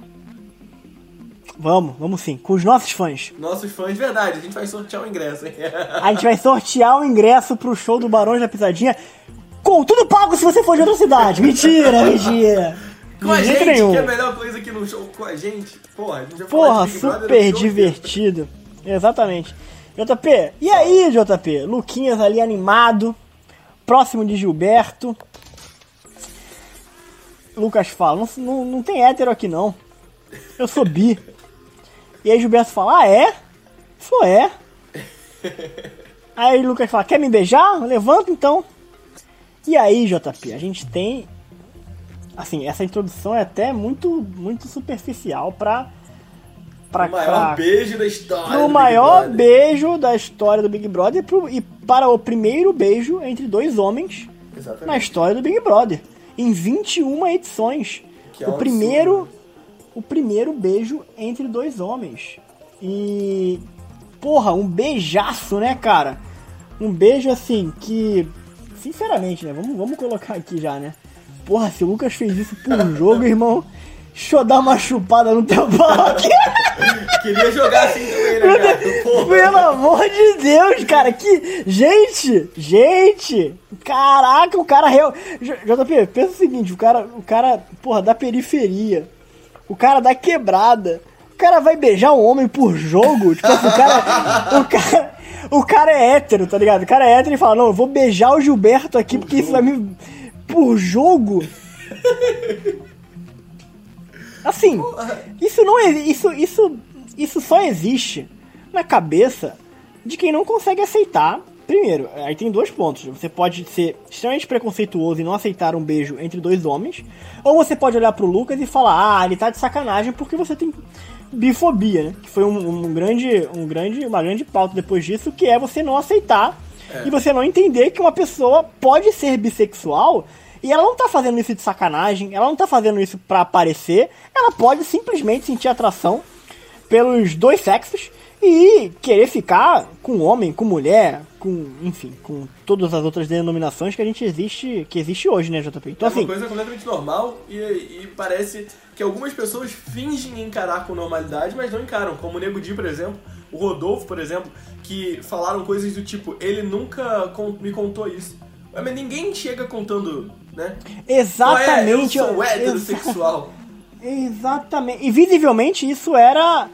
Vamos, vamos sim. Com os nossos fãs. Nossos fãs, verdade, a gente vai sortear o ingresso, hein? A gente vai sortear o ingresso pro show do Barões da Pisadinha. Com tudo pago se você for de outra cidade. Mentira, mentira. Com a gente, nenhum. que é a melhor coisa aqui no show com a gente. Porra, a gente vai Porra, Brother super show divertido. Exatamente. JP, e aí, JP? Luquinhas ali animado. Próximo de Gilberto. Lucas fala, não, não, não tem hétero aqui não. Eu sou bi. E aí Gilberto fala, ah é? Sou é. Aí Lucas fala, quer me beijar? Levanta então. E aí, JP, a gente tem. Assim, essa introdução é até muito, muito superficial pra. pra O maior pra- beijo da história. o maior beijo da história do Big Brother pro- e para o primeiro beijo entre dois homens na Exatamente. história do Big Brother. Em 21 edições. Que é o um primeiro absurdo. O primeiro beijo entre dois homens. E porra, um beijaço, né, cara? Um beijo assim que sinceramente, né, vamos, vamos colocar aqui já, né? Porra, se o Lucas fez isso por jogo, irmão, deixa eu dar uma chupada no teu pau aqui. Queria jogar assim também, né, cara? Porra. Pelo amor de Deus, cara, que. Gente! Gente! Caraca, o cara real. JP, pensa o seguinte, o cara, o cara, porra, da periferia, o cara da quebrada, o cara vai beijar um homem por jogo? Tipo assim, o cara. O cara. O cara é hétero, tá ligado? O cara é hétero e fala, não, eu vou beijar o Gilberto aqui porque isso vai me. Por jogo? Assim, isso não é. Isso, isso, isso só existe na cabeça de quem não consegue aceitar. Primeiro, aí tem dois pontos. Você pode ser extremamente preconceituoso e não aceitar um beijo entre dois homens. Ou você pode olhar pro Lucas e falar, ah, ele tá de sacanagem porque você tem bifobia, né? Que foi um, um grande, um grande, uma grande pauta depois disso, que é você não aceitar e você não entender que uma pessoa pode ser bissexual e ela não tá fazendo isso de sacanagem, ela não tá fazendo isso pra aparecer, ela pode simplesmente sentir atração pelos dois sexos e querer ficar com homem, com mulher, com, enfim, com todas as outras denominações que a gente existe, que existe hoje, né, JP? Então é uma assim, coisa completamente normal e, e parece que algumas pessoas fingem encarar com normalidade, mas não encaram. Como o Nego Di, por exemplo, o Rodolfo, por exemplo, que falaram coisas do tipo, ele nunca me contou isso. Mas ninguém chega contando, né? exatamente, Ué, eu sou exa- heterossexual. Exatamente. E visivelmente isso era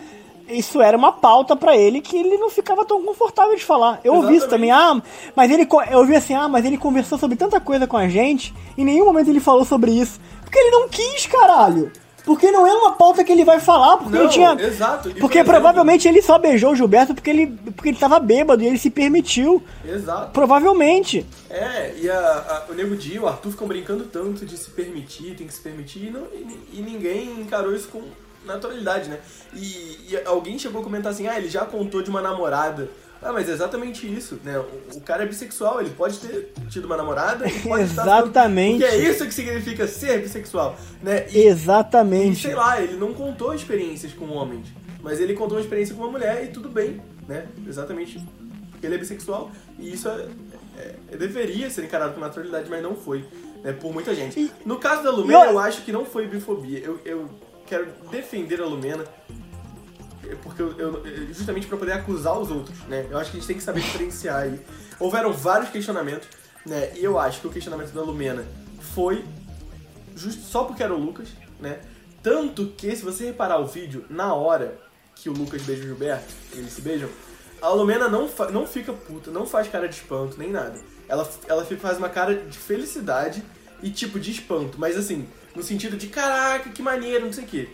isso era uma pauta pra ele que ele não ficava tão confortável de falar. Eu ouvi isso também. Ah, mas ele eu ouvi assim, ah, mas ele conversou sobre tanta coisa com a gente, em nenhum momento ele falou sobre isso. Porque ele não quis, caralho. Porque não é uma pauta que ele vai falar, porque Não, ele tinha exato. E, por Porque exemplo- provavelmente ele só beijou o Gilberto porque ele porque ele tava bêbado e ele se permitiu. Exato. Provavelmente. É, e a, a- o Nego Di e o Arthur ficam brincando tanto de se permitir, tem que se permitir, e, não- e- e ninguém encarou isso com naturalidade, né? E, e alguém chegou a comentar assim, ah, ele já contou de uma namorada. Ah, mas é exatamente isso, né? O, o cara é bissexual, ele pode ter tido uma namorada e estar falando- Exatamente. Porque é isso que significa ser bissexual, né? E, e Exatamente. sei lá, ele não contou experiências com homens, mas ele contou uma experiência com uma mulher e tudo bem, né? Exatamente porque ele é bissexual e isso é, é- deveria ser encarado com naturalidade, mas não foi, né? Por muita gente. E- No caso da Lumena, e eu- eu acho que não foi bifobia. Eu, eu quero defender a Lumena é, porque eu, eu- justamente para poder acusar os outros, né? Eu acho que a gente tem que saber diferenciar aí. Houveram vários questionamentos, né? E eu acho que o questionamento da Lumena foi justo só porque era o Lucas, né? Tanto que se você reparar o vídeo na hora que o Lucas beija o Gilberto, eles se beijam, a Lumena não, não fica puta, não faz cara de espanto nem nada. Ela, ela faz uma cara de felicidade e tipo de espanto, mas assim, no sentido de caraca, que maneiro, não sei o quê.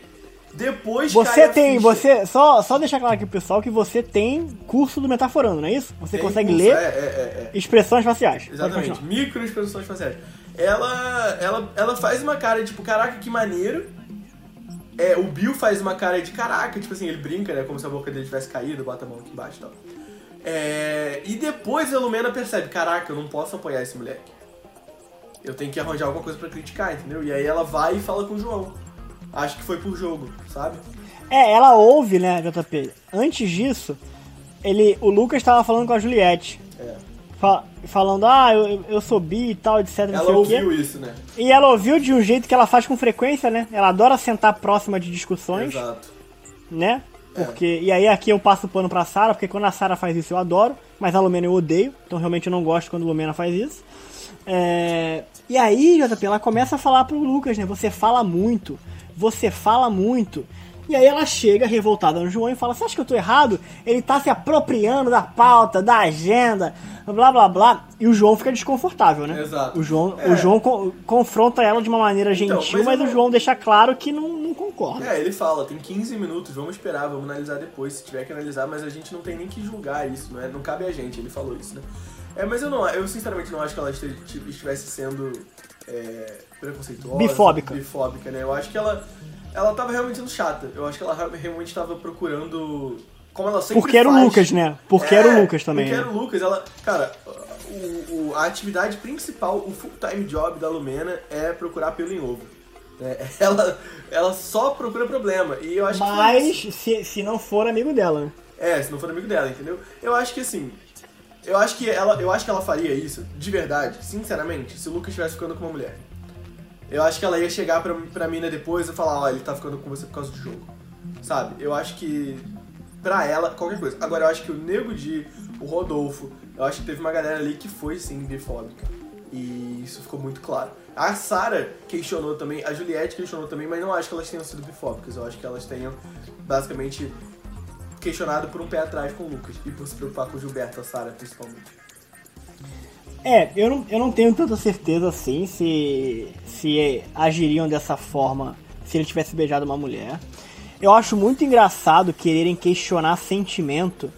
Depois Você tem, ficha. você só só deixar claro aqui pro pessoal que você tem curso do metaforando, não é isso? Você Tem consegue curso, ler É, é, é, é. expressões faciais. Exatamente. continuar. Microexpressões faciais. Ela, ela, ela faz uma cara tipo, caraca, que maneiro. É, o Bill faz uma cara de caraca, tipo assim, ele brinca, né? Como se a boca dele tivesse caído, bota a mão aqui embaixo e tal. É, e depois a Lumena percebe, caraca, eu não posso apoiar esse moleque. Eu tenho que arranjar alguma coisa pra criticar, entendeu? E aí ela vai e fala com o João. Acho que foi por jogo, sabe? É, ela ouve, né, JP? Antes disso, ele, o Lucas tava falando com a Juliette. É. fa- falando, ah, eu, eu sou bi e tal, etc, Ela ouviu isso, né? E ela ouviu de um jeito que ela faz com frequência, né? Ela adora sentar próxima de discussões. Exato. né? Porque, E aí aqui eu passo o pano pra Sarah, porque quando a Sarah faz isso eu adoro, mas a Lumena eu odeio, então realmente eu não gosto quando a Lumena faz isso. É, E aí, JP, ela começa a falar pro Lucas, né? Você fala muito, você fala muito. E aí ela chega revoltada no João e fala: Você acha que eu tô errado? Ele tá se apropriando da pauta, da agenda, blá blá blá. E o João fica desconfortável, né? Exato. O João, É. o João co- confronta ela de uma maneira Então, gentil, mas mas, eu o não- João deixa claro que não, não concorda. É, ele fala, tem 15 minutos, vamos esperar, vamos analisar depois, se tiver que analisar, mas a gente não tem nem que julgar isso, não, é? não cabe a gente, ele falou isso, né? É, mas eu não, eu sinceramente não acho que ela tipo, estivesse sendo é, preconceituosa. Bifóbica. Bifóbica, né? Eu acho que ela, ela tava realmente sendo chata, eu acho que ela realmente tava procurando, como ela sempre Porque era o faz. Lucas, né? Porque era o Lucas também. Porque né? era o Lucas, ela. Cara, o, o- a atividade principal, o full-time job da Lumena é procurar pelo em ovo. É, ela, ela só procura problema. E eu acho que. Mas se, se não for amigo dela, né? É, se não for amigo dela, entendeu? Eu acho que assim. Eu acho que ela, eu acho que ela faria isso, de verdade, sinceramente, se o Lucas estivesse ficando com uma mulher. Eu acho que ela ia chegar pra, pra mina depois e falar, ó, ele tá ficando com você por causa do jogo. Sabe? Eu acho que. Pra ela, qualquer coisa. Agora eu acho que o Nego Di, o Rodolfo, eu acho que teve uma galera ali que foi sim bifóbica. E isso ficou muito claro. A Sarah questionou também, a Juliette questionou também, mas não acho que elas tenham sido bifóbicas. Eu acho que elas tenham basicamente questionado por um pé atrás com o Lucas e por se preocupar com o Gilberto, a Sarah principalmente. É, eu não, eu não tenho tanta certeza assim se, se agiriam dessa forma se ele tivesse beijado uma mulher. Eu acho muito engraçado quererem questionar sentimento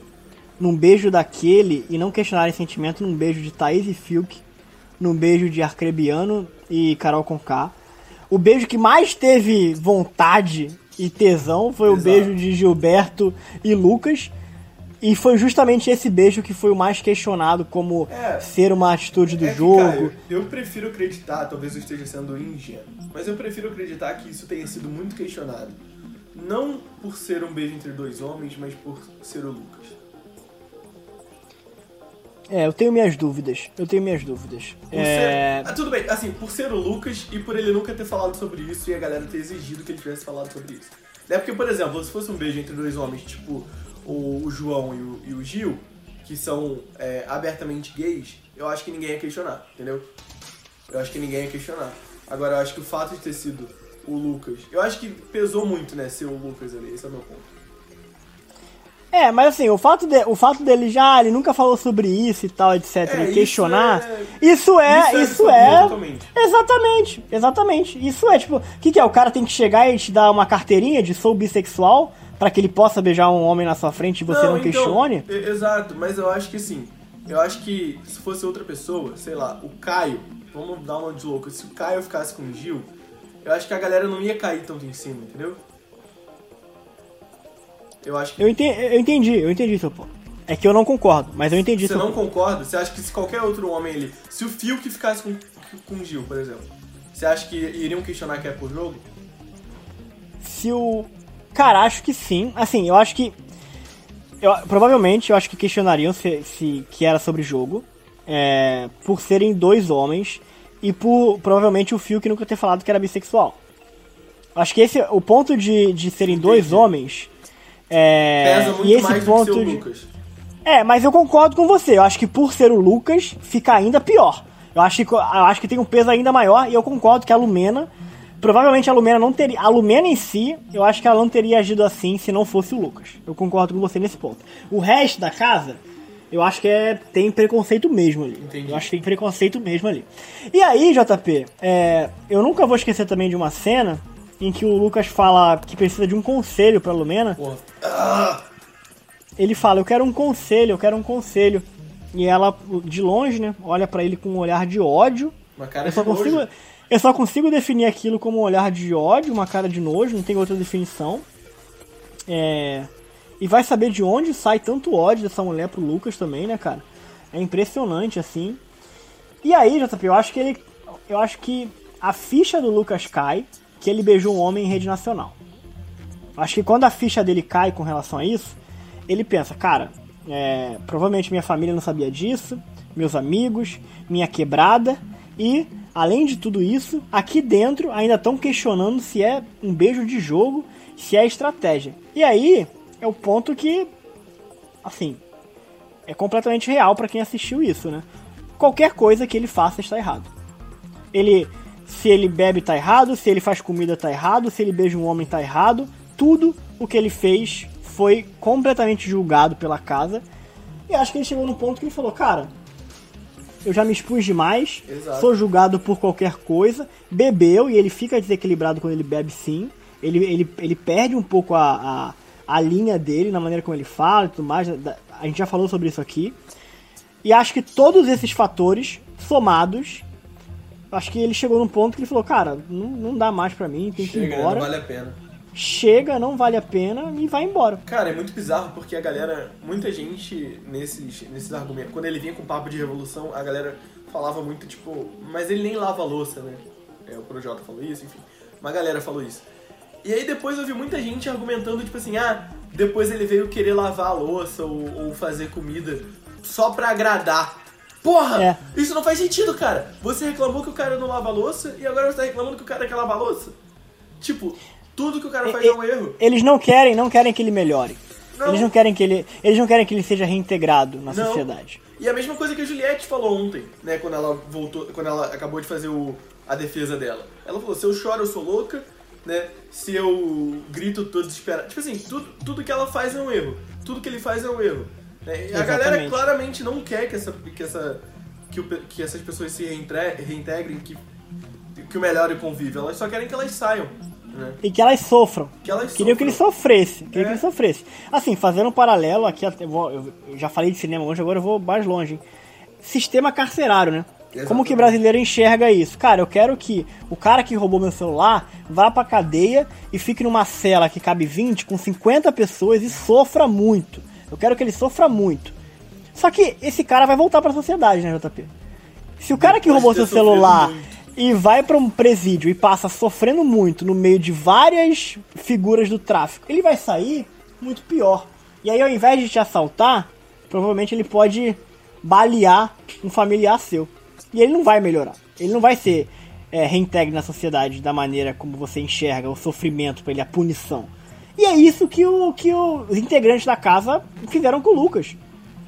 num beijo daquele e não questionarem sentimento num beijo de Thaís e Fiuk, num beijo de Arcrebiano e Carol Conká. O beijo que mais teve vontade e tesão foi o Exato. beijo de Gilberto e Lucas. E foi justamente esse beijo que foi o mais questionado como É. ser uma atitude do É que, jogo. Caio, eu prefiro acreditar, talvez eu esteja sendo ingênuo, mas eu prefiro acreditar que isso tenha sido muito questionado. Não por ser um beijo entre dois homens, mas por ser o Lucas. É, eu tenho minhas dúvidas. Eu tenho minhas dúvidas. Por É, ser- Ah, tudo bem, assim, por ser o Lucas e por ele nunca ter falado sobre isso e a galera ter exigido que ele tivesse falado sobre isso. É porque, por exemplo, se fosse um beijo entre dois homens, tipo o, o João e o, e o Gil, que são é, abertamente gays, eu acho que ninguém ia questionar, entendeu? Eu acho que ninguém ia questionar. Agora, eu acho que o fato de ter sido o Lucas, eu acho que pesou muito, né, ser o Lucas ali, esse é o meu ponto. É, mas assim, o fato, de, o fato dele já, ele nunca falou sobre isso e tal, etc, É, e questionar, é- isso é, isso é isso bifobia é, totalmente. exatamente, exatamente, isso é, tipo, o que que é, o cara tem que chegar e te dar uma carteirinha de sou bissexual, pra que ele possa beijar um homem na sua frente e você não, então, questione? Exato, mas eu acho que assim, eu acho que se fosse outra pessoa, sei lá, o Caio, vamos dar uma de louco, se o Caio ficasse com o Gil, eu acho que a galera não ia cair tanto em cima, entendeu? Eu acho que Eu entendi, eu entendi, eu entendi seu ponto. É que eu não concordo, mas eu entendi você seu não ponto. concorda, você acha que se qualquer outro homem ali, se o Fiuk ficasse com, com o Gil, por exemplo, você acha que iriam questionar que é por jogo? Se o. Cara, acho que sim. Assim, eu acho que. Eu, provavelmente eu acho que questionariam se, se que era sobre jogo. é, por serem dois homens. E por provavelmente o Phil que nunca ter falado que era bissexual. Acho que esse o ponto de, de serem dois homens. É, Pesa muito e esse mais do que ponto ser o de- Lucas. é, mas eu concordo com você. Eu acho que por ser o Lucas, fica ainda pior. Eu acho que, eu acho que tem um peso ainda maior e eu concordo que a Lumena. Provavelmente a Lumena não teria. A Lumena em si, eu acho que ela não teria agido assim se não fosse o Lucas. Eu concordo com você nesse ponto. O resto da casa, eu acho que é, tem preconceito mesmo ali. Entendi. Eu acho que tem preconceito mesmo ali. E aí, JP, é, eu nunca vou esquecer também de uma cena em que o Lucas fala que precisa de um conselho pra Lumena ele fala, eu quero um conselho, eu quero um conselho. E ela, de longe, né, olha pra ele com um olhar de ódio. Uma cara Eu só de nojo. consigo, eu só consigo definir aquilo como um olhar de ódio, uma cara de nojo, não tem outra definição. É, e vai saber de onde sai tanto ódio dessa mulher pro Lucas também, né, cara? É impressionante, assim. E aí, JP, eu acho que ele. Eu acho que a ficha do Lucas cai que ele beijou um homem em rede nacional. Acho que quando a ficha dele cai com relação a isso, ele pensa, cara, é, provavelmente minha família não sabia disso, meus amigos, minha quebrada, e além de tudo isso, aqui dentro ainda estão questionando se é um beijo de jogo se é estratégia. E aí é o ponto que, assim, é completamente real para quem assistiu isso, né? Qualquer coisa que ele faça está errado. Ele, se ele bebe tá errado, se ele faz comida tá errado, se ele beija um homem tá errado. Tudo o que ele fez foi completamente julgado pela casa. E acho que ele chegou no ponto que ele falou, cara, eu já me expus demais, Exato. sou julgado por qualquer coisa, bebeu e ele fica desequilibrado quando ele bebe sim. Ele, ele, ele perde um pouco a, a, a linha dele, na maneira como ele fala e tudo mais. A gente já falou sobre isso aqui. E acho que todos esses fatores somados, acho que ele chegou num ponto que ele falou, cara, não, não dá mais pra mim, tem que ir Chega, embora. não vale a pena. Chega, não vale a pena e vai embora. Cara, é muito bizarro porque a galera, muita gente nesses, nesses argumentos, quando ele vinha com papo de revolução, a galera falava muito tipo, mas ele nem lava a louça, né? É, o Projota falou isso, enfim. Uma galera falou isso. E aí depois eu vi muita gente argumentando, tipo assim, ah, depois ele veio querer lavar a louça ou, ou fazer comida só pra agradar. Porra! É. Isso não faz sentido, cara. Você reclamou que o cara não lava a louça e agora você tá reclamando que o cara quer lavar a louça. Tipo, tudo que o cara faz E- é um erro. Eles não querem, não querem que ele melhore. Não. Eles não querem que ele, eles não querem que ele seja reintegrado na Não. sociedade. E a mesma coisa que a Juliette falou ontem, né, quando ela voltou, quando ela acabou de fazer o, a defesa dela. Ela falou: se eu choro, eu sou louca, né? Se eu grito, tô desesperado. Tipo assim, tudo, tudo que ela faz é um erro. Tudo que ele faz é um erro. E a galera Exatamente. claramente não quer que essa, que essa, que, o que essas pessoas se reintre- reintegrem, que, que o melhore o convívio. Elas só querem que elas saiam, né? E que elas sofram. Que elas Queriam que ele sofram. sofresse. Queria É. que ele sofresse. Assim, fazendo um paralelo aqui, eu, vou- eu já falei de cinema hoje, agora eu vou mais longe. hein? Sistema carcerário, né? Como que Exatamente. brasileiro enxerga isso? Cara, eu quero que o cara que roubou meu celular vá pra cadeia e fique numa cela que cabe 20 com 50 pessoas e sofra muito. Eu quero que ele sofra muito. Só que esse cara vai voltar pra sociedade, né, JP? Se o cara que roubou seu celular e vai pra um presídio e passa sofrendo muito no meio de várias figuras do tráfico, ele vai sair muito pior. E aí, ao invés de te assaltar, provavelmente ele pode balear um familiar seu. E ele não vai melhorar. Ele não vai ser é, reintegre na sociedade da maneira como você enxerga o sofrimento pra ele, a punição. E é isso que, o, que o- os integrantes da casa fizeram com o Lucas.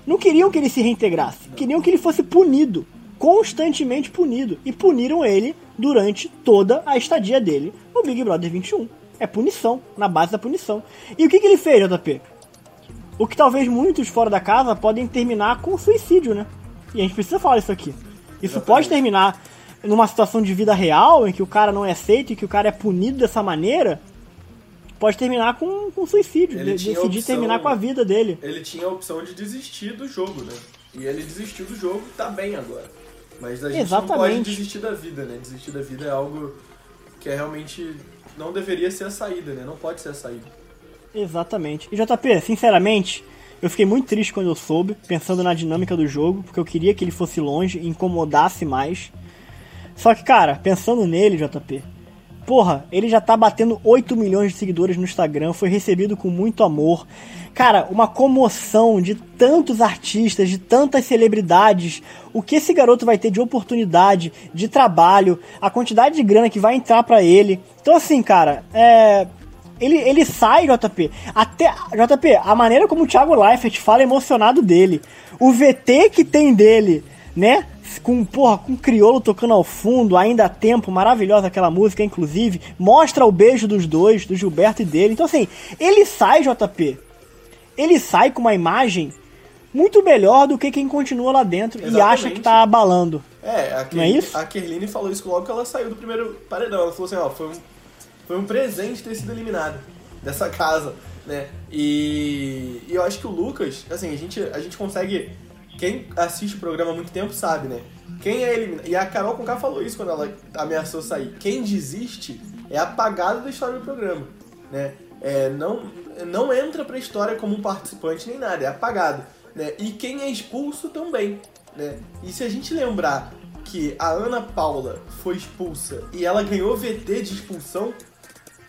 Não queriam que ele se reintegrasse, queriam que ele fosse punido, constantemente punido. E puniram ele durante toda a estadia dele no Big Brother 21. É punição, na base da punição. E o que, que ele fez, JP? O que talvez muitos fora da casa podem terminar com suicídio, né? E a gente precisa falar isso aqui. Isso Exatamente. pode terminar numa situação de vida real, em que o cara não é aceito e que o cara é punido dessa maneira. Pode terminar com, com suicídio, Ele de- decidir opção- terminar com a vida dele. ele tinha a opção de desistir do jogo, né? E ele desistiu do jogo e tá bem agora. Mas a gente não pode Exatamente. desistir da vida, né? Desistir da vida é algo que é realmente não deveria ser a saída, né? Não pode ser a saída. Exatamente. E JP, sinceramente, eu fiquei muito triste quando eu soube, pensando na dinâmica do jogo, porque eu queria que ele fosse longe e incomodasse mais. Só que, cara, pensando nele, JP, porra, ele já tá batendo 8 milhões de seguidores no Instagram, foi recebido com muito amor. Cara, uma comoção de tantos artistas, de tantas celebridades. O que esse garoto vai ter de oportunidade, de trabalho, a quantidade de grana que vai entrar pra ele. Então, assim, cara, é. Ele, ele sai, JP. Até. JP, a maneira como o Thiago Leifert fala emocionado dele. O VT que tem dele, né? Com, porra, com o criolo tocando ao fundo, ainda há tempo, maravilhosa aquela música, inclusive. Mostra o beijo dos dois, do Gilberto e dele. Então, assim, ele sai, JP. Ele sai com uma imagem muito melhor do que quem continua lá dentro e Exatamente. acha que tá abalando. É, a, Não é a Kerline falou isso logo que ela saiu do primeiro paredão. Ela falou assim, ó, foi um, foi um presente ter sido eliminada dessa casa, né? E, e eu acho que o Lucas, assim, a gente, a gente consegue... Quem assiste o programa há muito tempo sabe, né? Quem é eliminado... E a Carol Conká falou isso quando ela ameaçou sair. Quem desiste é apagado da história do programa, né? É, não, não entra pra história como um participante nem nada, é apagado. Né? E quem é expulso também. Né? E se a gente lembrar que a Ana Paula foi expulsa e ela ganhou VT de expulsão,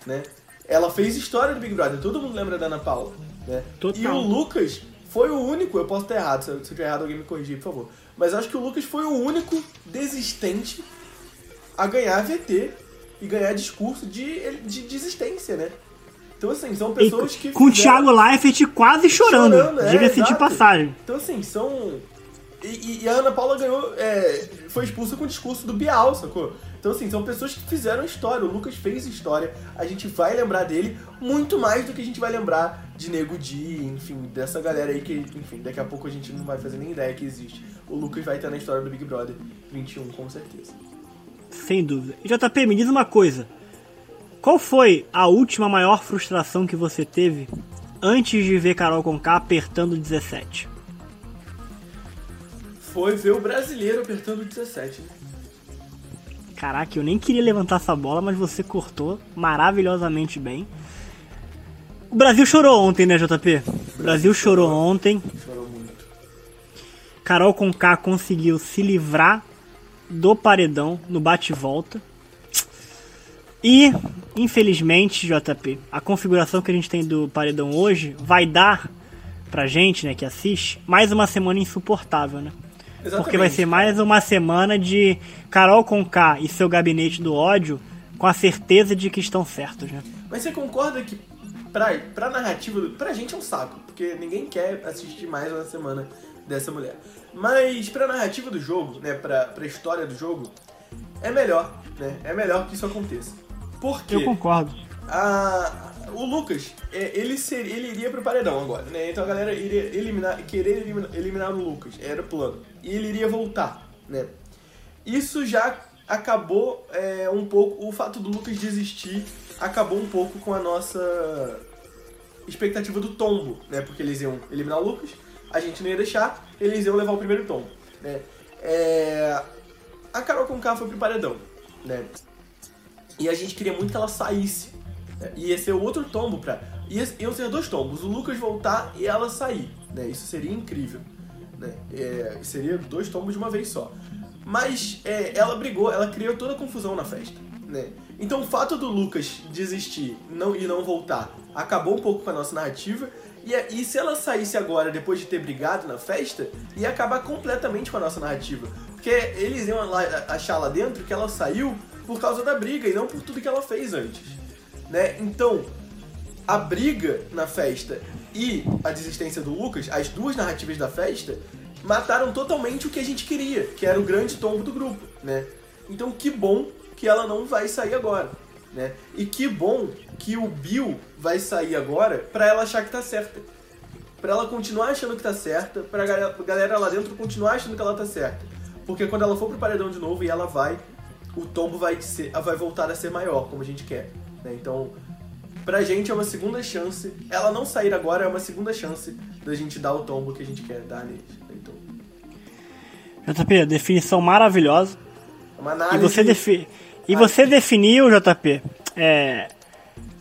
né? Ela fez história do Big Brother, todo mundo lembra da Ana Paula, né? Total. E o Lucas foi o único, eu posso estar errado, se eu, se eu tiver errado alguém me corrigir, por favor. Mas acho que o Lucas foi o único desistente a ganhar VT e ganhar discurso de, de desistência, né? Então, assim, são pessoas que. Com o Thiago Leifert quase chorando, Chorando, é, diga-se de passagem. Então, assim, são. E, e- e a Ana Paula ganhou. é, foi expulsa com o discurso do Bial, sacou? Então, assim, são pessoas que fizeram história. O Lucas fez história. A gente vai lembrar dele muito mais do que a gente vai lembrar de Nego Di, enfim, dessa galera aí que, enfim, daqui a pouco a gente não vai fazer nem ideia que existe. O Lucas vai estar na história do Big Brother 21, com certeza. Sem dúvida. E JP, me diz uma coisa. Qual foi a última maior frustração que você teve antes de ver Carol Conká apertando 17? Foi ver o brasileiro apertando o 17, né? Caraca, eu nem queria levantar essa bola, mas você cortou maravilhosamente bem. O Brasil chorou ontem, né, JP? O Brasil chorou ontem. Chorou muito. Carol Conká conseguiu se livrar do paredão no bate-volta. E, infelizmente, JP, a configuração que a gente tem do paredão hoje vai dar pra gente, né, que assiste, mais uma semana insuportável, né? Porque vai ser mais uma semana de Carol Conká e seu gabinete do ódio com a certeza de que estão certos, né? Mas você concorda que pra, pra narrativa, pra gente é um saco, porque ninguém quer assistir mais uma semana dessa mulher. Mas pra narrativa do jogo, né, pra, pra história do jogo, é melhor, né? É melhor que isso aconteça. Por quê? Eu concordo. a- o Lucas, é, ele, seria, ele iria pro paredão agora, né? Então a galera iria eliminar, querer eliminar, eliminar o Lucas, era o plano. E ele iria voltar, né? Isso já acabou é, um pouco, o fato do Lucas desistir acabou um pouco com a nossa expectativa do tombo, né? Porque eles iam eliminar o Lucas, a gente não ia deixar, eles iam levar o primeiro tombo, né? É, a Carol Conká foi pro paredão, né? E a gente queria muito que ela saísse. né? Ia ser outro tombo pra. Ia, iam ser dois tombos, o Lucas voltar e ela sair. Né? Isso seria incrível. Né? É, seria dois tombos de uma vez só. Mas é, ela brigou, ela criou toda a confusão na festa. Né? Então o fato do Lucas desistir não, e não voltar acabou um pouco com a nossa narrativa. E, e se ela saísse agora, depois de ter brigado na festa, ia acabar completamente com a nossa narrativa. Porque eles iam lá, achar lá dentro que ela saiu por causa da briga e não por tudo que ela fez antes. Né? Então, a briga na festa e a desistência do Lucas, as duas narrativas da festa, mataram totalmente o que a gente queria, que era o grande tombo do grupo, né? Então, que bom que ela não vai sair agora, né? E que bom que o Bill vai sair agora pra ela achar que tá certa. Pra ela continuar achando que tá certa, pra galera, galera lá dentro continuar achando que ela tá certa. Porque quando ela for pro paredão de novo e ela vai, o tombo vai, ser, vai voltar a ser maior, como a gente quer. né? Então, pra gente é uma segunda chance. Ela não sair agora é uma segunda chance da gente dar o tombo que a gente quer dar neles. né? Então, JP, definição maravilhosa. é uma E análise. você, defi e você definiu, JP, é,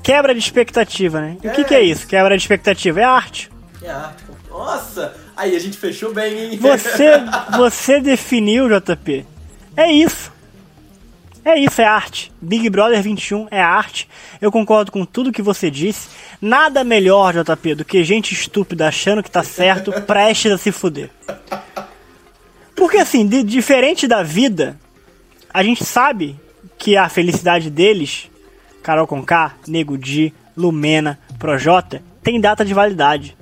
quebra de expectativa, né? E o que, É. que é isso? Quebra de expectativa? É arte. É arte. Nossa! Aí a gente fechou bem, hein? Você, você definiu, JP. É isso. É isso, é arte. Big Brother 21 é arte. Eu concordo com tudo que você disse. Nada melhor, JP, do que gente estúpida achando que tá certo, prestes a se fuder. Porque assim, de- diferente da vida, a gente sabe que a felicidade deles, Carol Conká, Nego Di, Lumena, Projota, tem data de validade.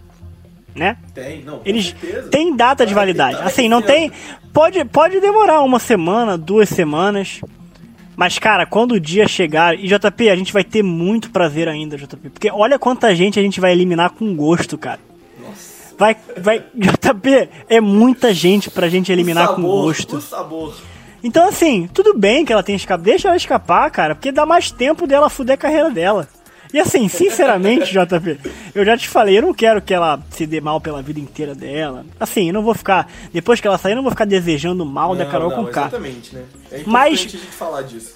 Né? Tem, não, Eles têm data de validade. Assim, não tem. Pode, pode demorar uma semana, duas semanas. Mas, cara, quando o dia chegar. E JP, a gente vai ter muito prazer ainda, JP. Porque olha quanta gente a gente vai eliminar com gosto, cara. Nossa. Vai. vai JP, é muita gente pra gente eliminar o com sabor, gosto. O sabor. Então, assim, tudo bem que ela tenha escapado. Deixa ela escapar, cara. Porque dá mais tempo dela fuder a carreira dela. E assim, sinceramente, JP, eu já te falei, eu não quero que ela se dê mal pela vida inteira dela. Assim, eu não vou ficar. Depois que ela sair, eu não vou ficar desejando mal da Não, Carol não, com K. Exatamente, né? É importante Mas- a gente falar disso.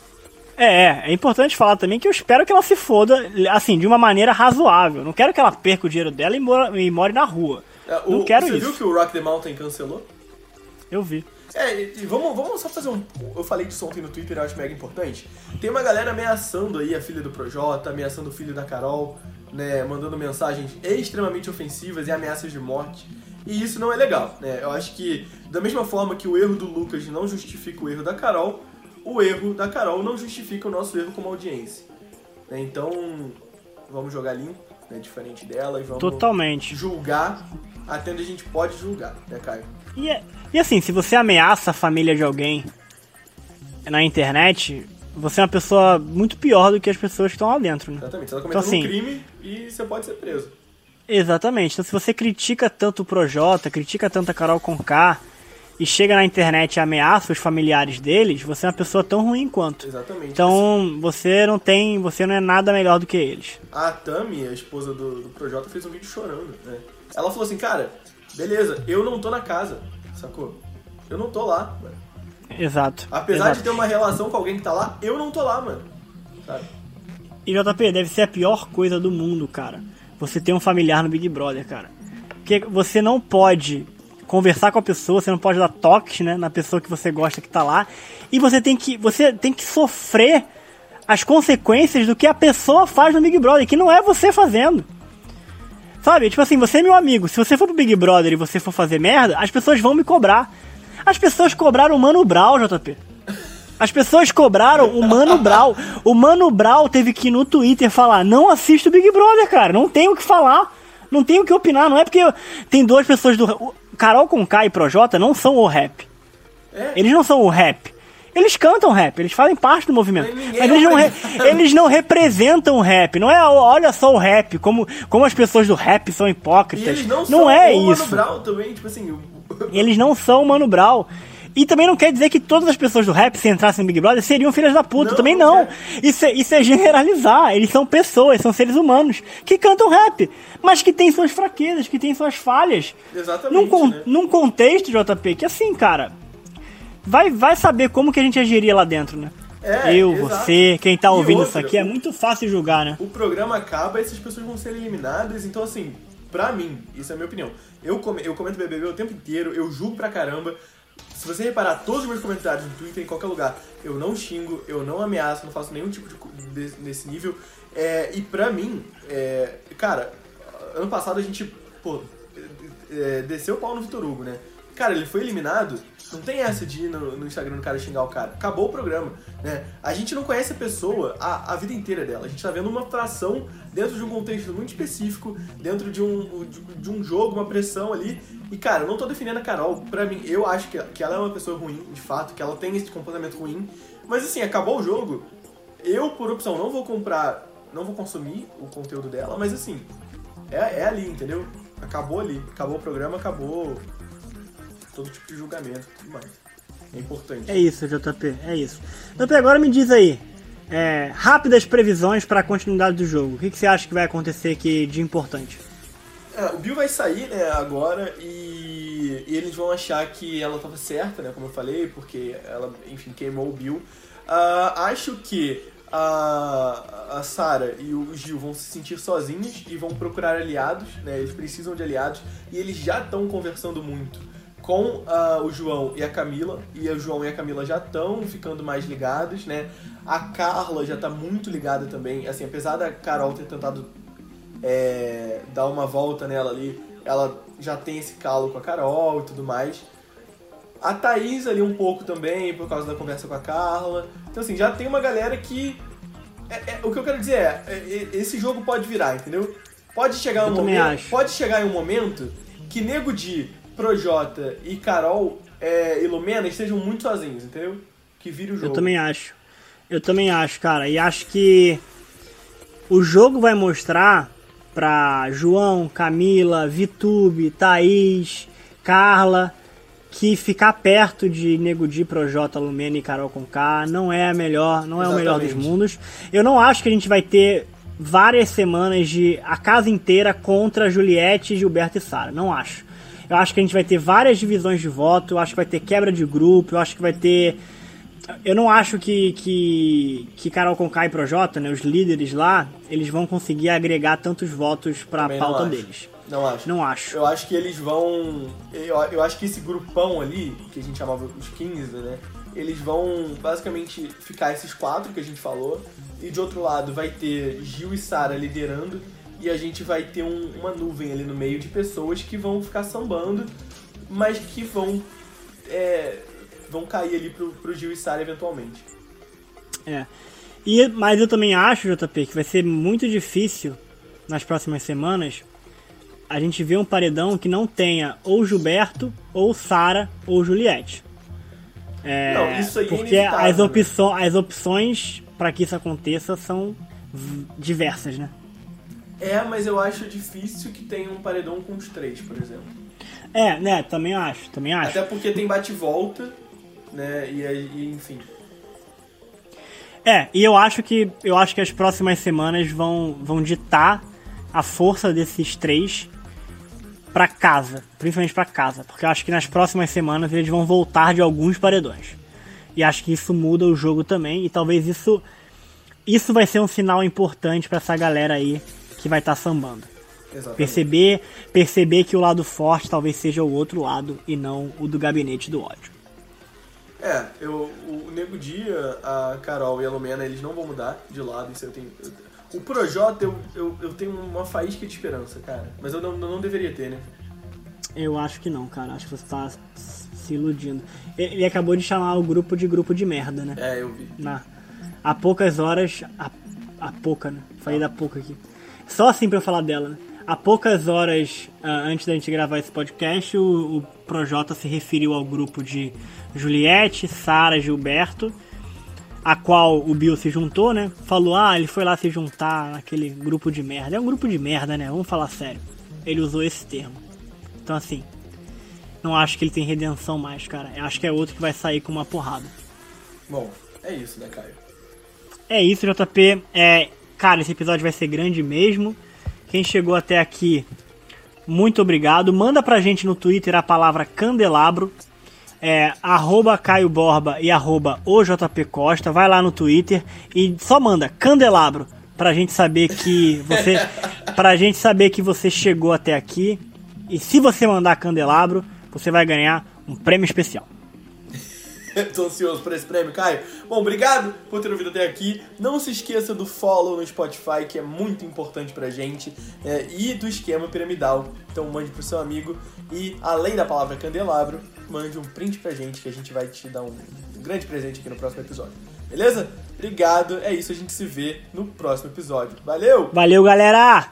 É, é importante falar também que eu espero que ela se foda, assim, de uma maneira razoável. Não quero que ela perca o dinheiro dela e, mora- e more na rua. É, Não o- quero você isso. viu que o Rock the Mountain cancelou? Eu vi. É, e vamos, vamos só fazer um. Eu falei disso ontem no Twitter, eu acho mega importante. Tem uma galera ameaçando aí a filha do Projota, ameaçando o filho da Carol, né? Mandando mensagens extremamente ofensivas e ameaças de morte. E isso não é legal, né? Eu acho que, da mesma forma que o erro do Lucas não justifica o erro da Carol, o erro da Carol não justifica o nosso erro como audiência. né? Então, vamos jogar limpo, né? Diferente dela e vamos Totalmente. julgar até onde a gente pode julgar, né, Caio? E, é- e assim, se você ameaça a família de alguém na internet, você é uma pessoa muito pior do que as pessoas que estão lá dentro, né? Exatamente. Você tá Então, cometendo assim- um crime e você pode ser preso. Exatamente. Então, se você critica tanto o Projota, critica tanto a Carol Conká e chega na internet e ameaça os familiares deles, você é uma pessoa tão ruim quanto. Exatamente. Então, você não tem, você não é nada melhor do que eles. A Tami, a esposa do, do Projota, fez um vídeo chorando, né? Ela falou assim, cara, beleza, eu não tô na casa, sacou? Eu não tô lá, mano. Exato. Apesar exato. de ter uma relação com alguém que tá lá, eu não tô lá, mano. Sabe? E JP, deve ser a pior coisa do mundo, cara. Você ter um familiar no Big Brother, cara. Porque você não pode conversar com a pessoa, você não pode dar toques, né, na pessoa que você gosta que tá lá. E você tem que, você tem que sofrer as consequências do que a pessoa faz no Big Brother, que não é você fazendo. Sabe? Tipo assim, você é meu amigo. Se você for pro Big Brother e você for fazer merda, as pessoas vão me cobrar. As pessoas cobraram o Mano Brown, JP. As pessoas cobraram o Mano Brown. O Mano Brown teve que no Twitter falar: não assisto o Big Brother, cara. Não tenho o que falar. Não tenho o que opinar. Não é porque tem duas pessoas do. Carol Conká e Projota não são o rap. É, Eles não são o rap. Eles cantam rap, eles fazem parte do movimento. Mas eles não, re- eles não representam o rap. Não é, "Ó, olha só o rap, como, como as pessoas do rap são hipócritas. eles não, são é o isso. Mano Brown também, tipo assim... o- Eles não são o Mano Brown. E também não quer dizer que todas as pessoas do rap, se entrassem no Big Brother, seriam filhas da puta. Não, também não. Isso é, isso é generalizar. Eles são pessoas, são seres humanos que cantam rap, mas que têm suas fraquezas, que têm suas falhas. Exatamente, Num, con- né? num contexto, JP, que assim, cara, vai, vai saber como que a gente agiria lá dentro, né? É, Eu, exato. você, quem tá ouvindo outra, isso aqui, é muito fácil julgar, né? o programa acaba e essas pessoas vão ser eliminadas. Então, assim, pra mim, isso é a minha opinião. Eu, come, eu comento BBB o tempo inteiro, eu julgo pra caramba. Se você reparar todos os meus comentários no Twitter, em qualquer lugar, eu não xingo, eu não ameaço, não faço nenhum tipo de desse nível. É, e pra mim, é, cara, ano passado a gente, pô, é, desceu o pau no Vitor Hugo, né? Cara, ele foi eliminado, não tem essa de ir no, no Instagram do cara xingar o cara. Acabou o programa, né? A gente não conhece a pessoa a, a vida inteira dela. A gente tá vendo uma fração dentro de um contexto muito específico, dentro de um, de, de um jogo, uma pressão ali. E, cara, eu não tô defendendo a Carol. Pra mim, eu acho que, que ela é uma pessoa ruim, de fato, que ela tem esse comportamento ruim. Mas, assim, acabou o jogo. Eu, por opção, não vou comprar, não vou consumir o conteúdo dela, mas, assim, é, é ali, entendeu? Acabou ali. Acabou o programa, acabou todo tipo de julgamento e tudo mais. É importante. É isso, JP, é isso. JP, agora me diz aí, é, rápidas previsões para a continuidade do jogo. O que, que você acha que vai acontecer aqui de importante? É, o Bill vai sair, né, agora e, e eles vão achar que ela tava certa, né, como eu falei, porque ela, enfim, queimou o Bill. Ah, acho que a, a Sarah e o Gil vão se sentir sozinhos e vão procurar aliados, né, eles precisam de aliados e eles já estão conversando muito com ah, o João e a Camila, e o João e a Camila já estão ficando mais ligados, né? A Carla já tá muito ligada também, assim, apesar da Carol ter tentado é, dar uma volta nela ali, ela já tem esse calo com a Carol e tudo mais. A Thaís ali um pouco também, por causa da conversa com a Carla. Então assim, já tem uma galera que. é- é- o que eu quero dizer é, é, é, esse jogo pode virar, entendeu? Pode chegar um Eu momento. acho. Pode chegar em um momento que Nego Di, Projota e Carol é, e Lumena estejam muito sozinhos, entendeu? Que vire o jogo. Eu também acho. Eu também acho, cara. E acho que o jogo vai mostrar pra João, Camila, Vitube, Thaís, Carla, que ficar perto de Nego Di, Projota, Lumena e Carol Conká não é a melhor, não é o melhor dos Exatamente. mundos. Eu não acho que a gente vai ter várias semanas de a casa inteira contra Juliette, Gilberto e Sara. Não acho. Eu acho que a gente vai ter várias divisões de voto, eu acho que vai ter quebra de grupo, eu acho que vai ter eu não acho que, que, que Carol Conká e Projota, né, os líderes lá, eles vão conseguir agregar tantos votos pra Também não pauta deles. Não acho. Não acho. Eu acho que eles vão. Eu, eu acho que esse grupão ali, que a gente chamava os 15, né? Eles vão basicamente ficar esses quatro que a gente falou. E de outro lado vai ter Gil e Sara liderando. E a gente vai ter um- uma nuvem ali no meio de pessoas que vão ficar sambando, mas que vão. é, vão cair ali pro, pro Gil e Sara eventualmente. É. E, mas eu também acho, JP, que vai ser muito difícil nas próximas semanas a gente ver um paredão que não tenha ou Gilberto, ou Sara, ou Juliette. É, Não, isso aí é porque inevitável, as, né? opço- as opções para que isso aconteça são diversas, né? É, mas eu acho difícil que tenha um paredão com os três, por exemplo. É, né? Também acho, também acho. Até porque tem bate-volta, né? E aí, e, enfim. É, e eu acho que eu acho que as próximas semanas vão, vão ditar a força desses três pra casa, principalmente pra casa, porque eu acho que nas próximas semanas eles vão voltar de alguns paredões. E acho que isso muda o jogo também e talvez isso isso vai ser um sinal importante pra essa galera aí que vai estar sambando. Exatamente. Perceber, perceber que o lado forte talvez seja o outro lado e não o do gabinete do ódio. É, eu, o Nego Dia, a Carol e a Lumena, eles não vão mudar de lado, isso eu tenho. eu- o Projota, eu, eu, eu tenho uma faísca de esperança, cara. Mas eu não, não deveria ter, né? Eu acho que não, cara. Acho que você tá se iludindo. Ele acabou de chamar o grupo de grupo de merda, né? É, eu vi. Na, há poucas horas. A, a pouca, né? Falei da pouca aqui. Só assim pra eu falar dela, né? Há poucas horas ah, antes da gente gravar esse podcast, o, o Projota se referiu ao grupo de Juliette, Sara, Gilberto, a qual o Bill se juntou, né? Falou, ah, ele foi lá se juntar naquele grupo de merda. É um grupo de merda, né? Vamos falar sério. Ele usou esse termo. Então, assim, não acho que ele tem redenção mais, cara. Eu acho que é outro que vai sair com uma porrada. Bom, é isso, né, Caio? É isso, JP. É, cara, esse episódio vai ser grande mesmo. Quem chegou até aqui, muito obrigado. Manda pra gente no Twitter a palavra candelabro. É, arroba Caio Borba e arroba Costa. Vai lá no Twitter e só manda candelabro pra gente saber que você. pra gente saber que você chegou até aqui. E se você mandar candelabro, você vai ganhar um prêmio especial. Tô ansioso por esse prêmio, Caio. Bom, obrigado por ter ouvido até aqui. Não se esqueça do follow no Spotify, que é muito importante pra gente, é, e do esquema piramidal. Então mande pro seu amigo. E além da palavra candelabro, mande um print pra gente, que a gente vai te dar um, grande presente aqui no próximo episódio. Beleza? Obrigado. É isso, a gente se vê no próximo episódio. Valeu! Valeu, galera!